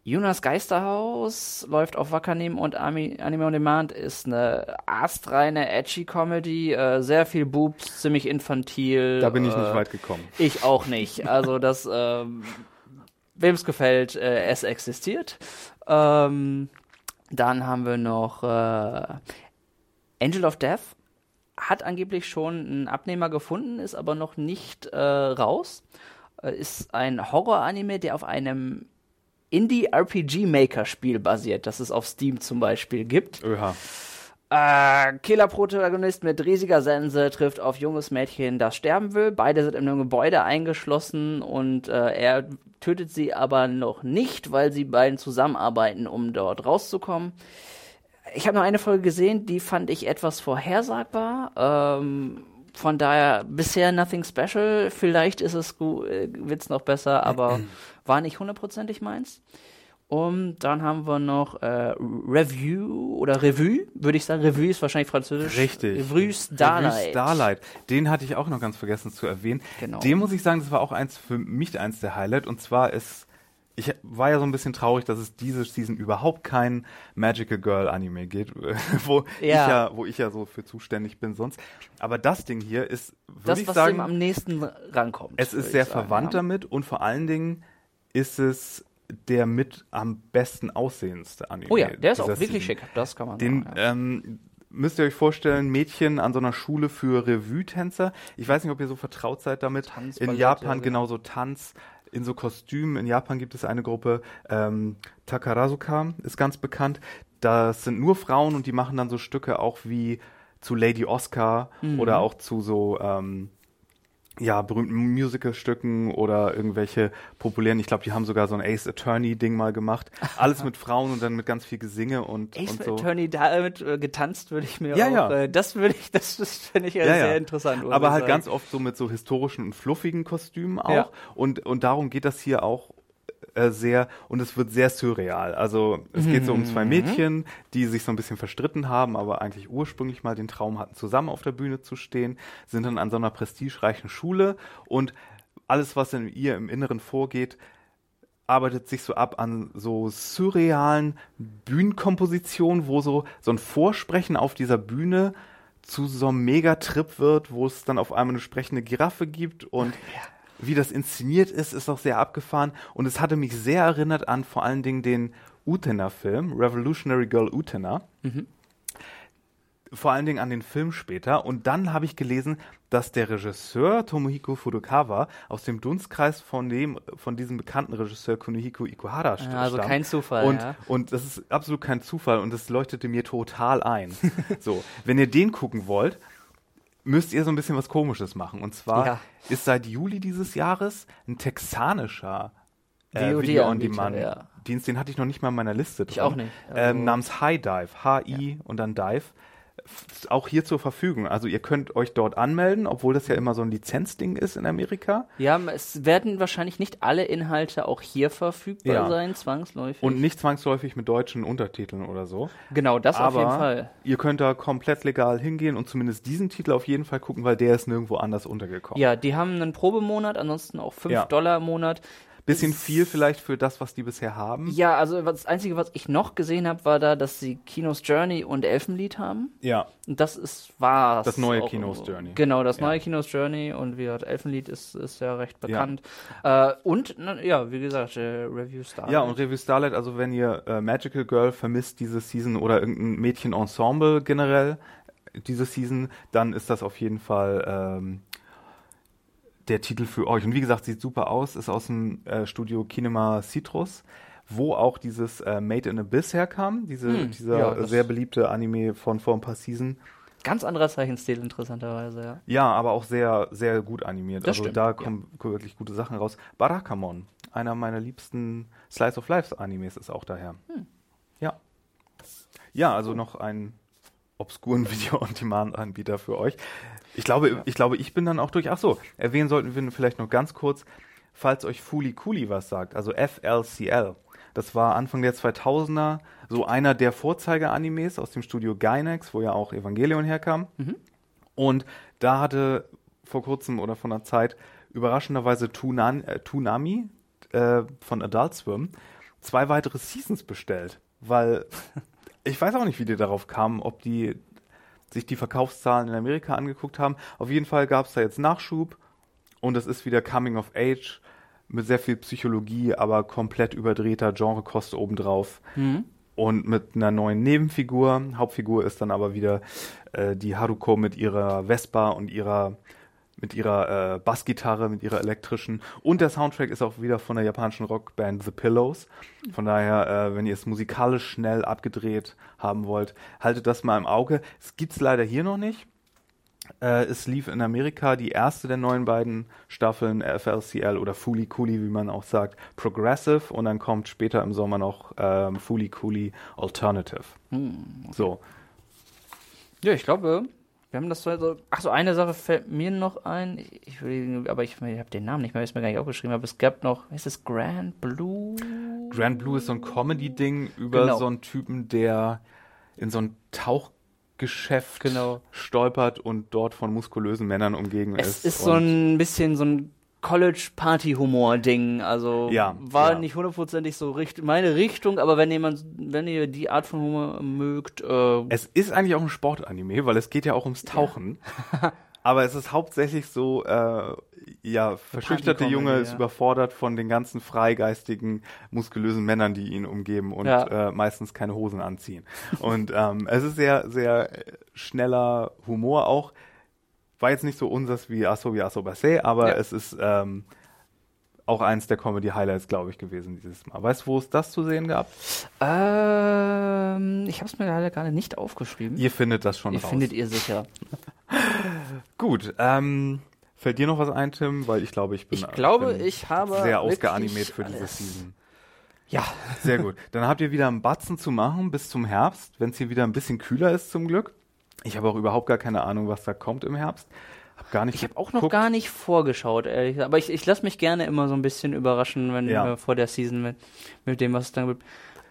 Jonas Geisterhaus, läuft auf Wakanim und Ami, Anime on Demand, ist eine astreine, edgy Comedy, äh, sehr viel Boobs, ziemlich infantil. Da bin ich nicht äh, weit gekommen. Ich auch nicht. Also das, ähm, wem es gefällt, äh, es existiert. Ähm, dann haben wir noch äh, Angel of Death. Hat angeblich schon einen Abnehmer gefunden, ist aber noch nicht äh, raus. Äh, ist ein Horror-Anime, der auf einem Indie-RPG-Maker-Spiel basiert, das es auf Steam zum Beispiel gibt. Öha. Äh, Killer-Protagonist mit riesiger Sense trifft auf junges Mädchen, das sterben will. Beide sind in einem Gebäude eingeschlossen und äh, er tötet sie aber noch nicht, weil sie beiden zusammenarbeiten, um dort rauszukommen. Ich habe noch eine Folge gesehen, die fand ich etwas vorhersagbar. Ähm, von daher bisher nothing special. Vielleicht ist es gut, äh, wird's noch besser, aber war nicht hundertprozentig meins. Und dann haben wir noch äh, Review oder Revue, würde ich sagen. Revue ist wahrscheinlich französisch. Richtig. Revue Starlight. Revue Starlight. Den hatte ich auch noch ganz vergessen zu erwähnen. Genau. Den muss ich sagen, das war auch eins für mich eins der Highlight. Und zwar ist, ich war ja so ein bisschen traurig, dass es diese Season überhaupt kein Magical Girl Anime geht, wo Ja. ich ja, wo ich ja so für zuständig bin sonst. Aber das Ding hier ist, würde ich was sagen, dem am nächsten rankommt. es ist sehr sagen, verwandt ja. damit und vor allen Dingen ist es der mit am besten aussehendste Anime. Oh ja, der ist auch wirklich Season. schick. Das kann man Den sagen. Ja. ähm, müsst ihr euch vorstellen, Mädchen an so einer Schule für Revue-Tänzer. Ich weiß nicht, ob ihr so vertraut seid damit. Tanzballett, in Japan ja, genau. genauso Tanz in so Kostümen. In Japan gibt es eine Gruppe, ähm, Takarazuka ist ganz bekannt. Das sind nur Frauen und die machen dann so Stücke auch wie zu Lady Oscar Mhm. oder auch zu so ähm, ja, berühmten Musicalstücken oder irgendwelche populären, ich glaube, die haben sogar so ein Ace Attorney-Ding mal gemacht. Alles mit Frauen und dann mit ganz viel Gesinge und, Ace und so. Attorney damit äh, getanzt würde ich mir Ja, auch, ja. Äh, das würde ich, das, das finde ich ja, Ja, sehr interessant. Aber halt sagen. ganz oft so mit so historischen und fluffigen Kostümen auch. Und, und darum geht das hier auch äh, sehr, und es wird sehr surreal. Also es geht so um Mhm. zwei Mädchen, die sich so ein bisschen verstritten haben, aber eigentlich ursprünglich mal den Traum hatten, zusammen auf der Bühne zu stehen, sind dann an so einer prestigereichen Schule und alles, was in ihr im Inneren vorgeht, arbeitet sich so ab an so surrealen Bühnenkompositionen, wo so, so ein Vorsprechen auf dieser Bühne zu so einem Megatrip wird, wo es dann auf einmal eine sprechende Giraffe gibt und wie das inszeniert ist, ist auch sehr abgefahren und es hatte mich sehr erinnert an vor allen Dingen den Utena-Film, Revolutionary Girl Utena. Vor allen Dingen an den Film später. Und dann habe ich gelesen, dass der Regisseur Tomohiko Furukawa aus dem Dunstkreis von dem, von diesem bekannten Regisseur Kunihiko Ikuhara st- Ja, also stammt. kein Zufall, Und, ja. und das ist absolut kein Zufall und das leuchtete mir total ein. so, wenn ihr den gucken wollt, müsst ihr so ein bisschen was Komisches machen. Und zwar Ja. ist seit Juli dieses Jahres ein texanischer äh, VOD Video-on-Demand. Anbieter, ja. Dienst, den hatte ich noch nicht mal in meiner Liste drin. Ich auch nicht. Also- ähm, namens High Dive, H-I und dann Dive. Auch hier zur Verfügung. Also ihr könnt euch dort anmelden, obwohl das ja immer so ein Lizenzding ist in Amerika. Ja, es werden wahrscheinlich nicht alle Inhalte auch hier verfügbar Ja. sein, zwangsläufig. Und nicht zwangsläufig mit deutschen Untertiteln oder so. genau, das auf Aber jeden Fall. ihr könnt da komplett legal hingehen und zumindest diesen Titel auf jeden Fall gucken, weil der ist nirgendwo anders untergekommen. Ja, die haben einen Probemonat, ansonsten auch 5 Ja. Dollar im Monat. Bisschen viel vielleicht für das, was die bisher haben. Ja, also das Einzige, was ich noch gesehen habe, war da, dass sie Kinos Journey und Elfenlied haben. Ja. Und das ist war's. Das neue auch Kinos. Journey. Genau, das Ja. neue Kinos Journey und wie gesagt, Elfenlied ist, ist ja recht bekannt. Äh, und, na, ja, wie gesagt, äh, Review Star. Ja, und Revue Starlight, also wenn ihr äh, Magical Girl vermisst diese Season oder irgendein Mädchen-Ensemble generell diese Season, dann ist das auf jeden Fall ähm, der Titel für euch. Und wie gesagt, sieht super aus, ist aus dem äh, Studio Kinema Citrus, wo auch dieses äh, Made in Abyss herkam, diese, Hm, dieser ja, sehr beliebte Anime von vor ein paar Season. Ganz anderer Zeichenstil, interessanterweise, ja. Ja, aber auch sehr, sehr gut animiert. Das also stimmt, da ja. kommen wirklich gute Sachen raus. Barakamon, einer meiner liebsten Slice of Life Animes, ist auch daher. Hm. Ja. Ja, also noch einen obskuren Video-on-Demand-Anbieter für euch. Ich glaube, ich glaube, ich bin dann auch durch. Ach so, erwähnen sollten wir vielleicht noch ganz kurz, falls euch Fuli Kuli was sagt, also FLCL. Das war Anfang der 2000er so einer der Vorzeige-Animes aus dem Studio Gainax, wo ja auch Evangelion herkam. Und da hatte vor kurzem oder vor einer Zeit überraschenderweise Tunan, äh, Toonami äh, von Adult Swim zwei weitere Seasons bestellt, weil ich weiß auch nicht, wie die darauf kamen, ob die sich die Verkaufszahlen in Amerika angeguckt haben. Auf jeden Fall gab es da jetzt Nachschub und es ist wieder Coming of Age mit sehr viel Psychologie, aber komplett überdrehter Genrekost obendrauf. Und mit einer neuen Nebenfigur. Hauptfigur ist dann aber wieder äh, die Haruko mit ihrer Vespa und ihrer mit ihrer äh, Bassgitarre, mit ihrer elektrischen. Und der Soundtrack ist auch wieder von der japanischen Rockband The Pillows. Von daher, äh, wenn ihr es musikalisch schnell abgedreht haben wollt, haltet das mal im Auge. Es gibt's leider hier noch nicht. Äh, es lief in Amerika die erste der neuen beiden Staffeln FLCL oder Fooly Cooley, wie man auch sagt, Progressive und dann kommt später im Sommer noch ähm, Fooly Cooley Alternative. So, Ja, ich glaube, wir haben das so. Also, ach so, eine Sache fällt mir noch ein. Ich, will, aber ich, ich habe den Namen nicht mehr, ist mir gar nicht aufgeschrieben. Aber es gab noch, ist es Grand Blue? Grand Blue ist so ein Comedy-Ding über Genau. so einen Typen, der in so ein Tauchgeschäft Genau. stolpert und dort von muskulösen Männern umgeben Es ist. ist so ein bisschen so ein College-Party-Humor-Ding. Also Ja, war ja. nicht hundertprozentig so richt meine Richtung, aber wenn jemand, wenn ihr die Art von Humor mögt, äh, Es ist eigentlich auch ein Sportanime, weil es geht ja auch ums Tauchen. Aber es ist hauptsächlich so, äh, ja, verschüchterte Junge ist ja. überfordert von den ganzen freigeistigen, muskulösen Männern, die ihn umgeben und Ja. äh, meistens keine Hosen anziehen. Und ähm, es ist sehr, sehr äh, schneller Humor auch. War jetzt nicht so unseres wie Asso wie Asso Basé, aber Ja. es ist ähm, auch eins der Comedy-Highlights, glaube ich, gewesen dieses Mal. Weißt du, wo es das zu sehen gab? ähm, ich habe es mir leider gerade nicht aufgeschrieben. Ihr findet das schon Ihr raus. findet ihr sicher. Gut, ähm, fällt dir noch was ein, Tim? Weil ich glaube, ich bin, Ich glaube, bin ich habe sehr ausgeanimiert für diese alles. Season. Ja, Sehr gut. Dann habt ihr wieder einen Batzen zu machen bis zum Herbst, wenn es hier wieder ein bisschen kühler ist zum Glück. Ich habe auch überhaupt gar keine Ahnung, was da kommt im Herbst. Hab gar nicht ich habe auch noch gar nicht vorgeschaut, ehrlich gesagt. Aber ich, ich lasse mich gerne immer so ein bisschen überraschen, wenn Ja. vor der Season mit, mit dem, was es dann gibt.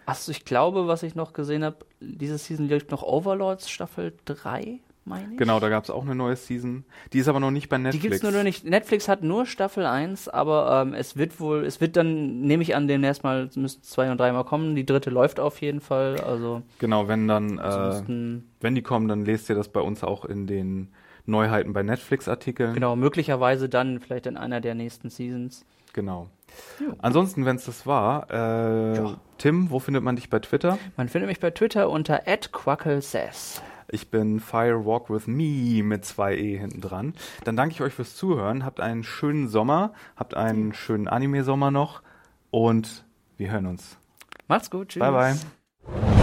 Achso, ich glaube, was ich noch gesehen habe, diese Season läuft noch Overlords Staffel 3, meine ich. Genau, da gab es auch eine neue Season. Die ist aber noch nicht bei Die Netflix. gibt's nur noch nicht. Netflix hat nur Staffel 1, aber ähm, es wird wohl, es wird dann, nehme ich an, demnächst mal, es müssen zwei und dreimal kommen. Die dritte läuft auf jeden Fall. Also Genau, wenn dann, äh, wenn die kommen, dann lest ihr das bei uns auch in den Neuheiten bei Netflix-Artikeln. genau, möglicherweise dann vielleicht in einer der nächsten Seasons. Genau. Ansonsten, wenn es das war, äh, Tim, wo findet man dich bei Twitter? Man findet mich bei Twitter unter @quacklesays. Ich bin Firewalk with Me mit zwei E hinten dran. Dann danke ich euch fürs Zuhören. Habt einen schönen Sommer, habt einen schönen Anime-Sommer noch und wir hören uns. Macht's gut, tschüss. Bye bye.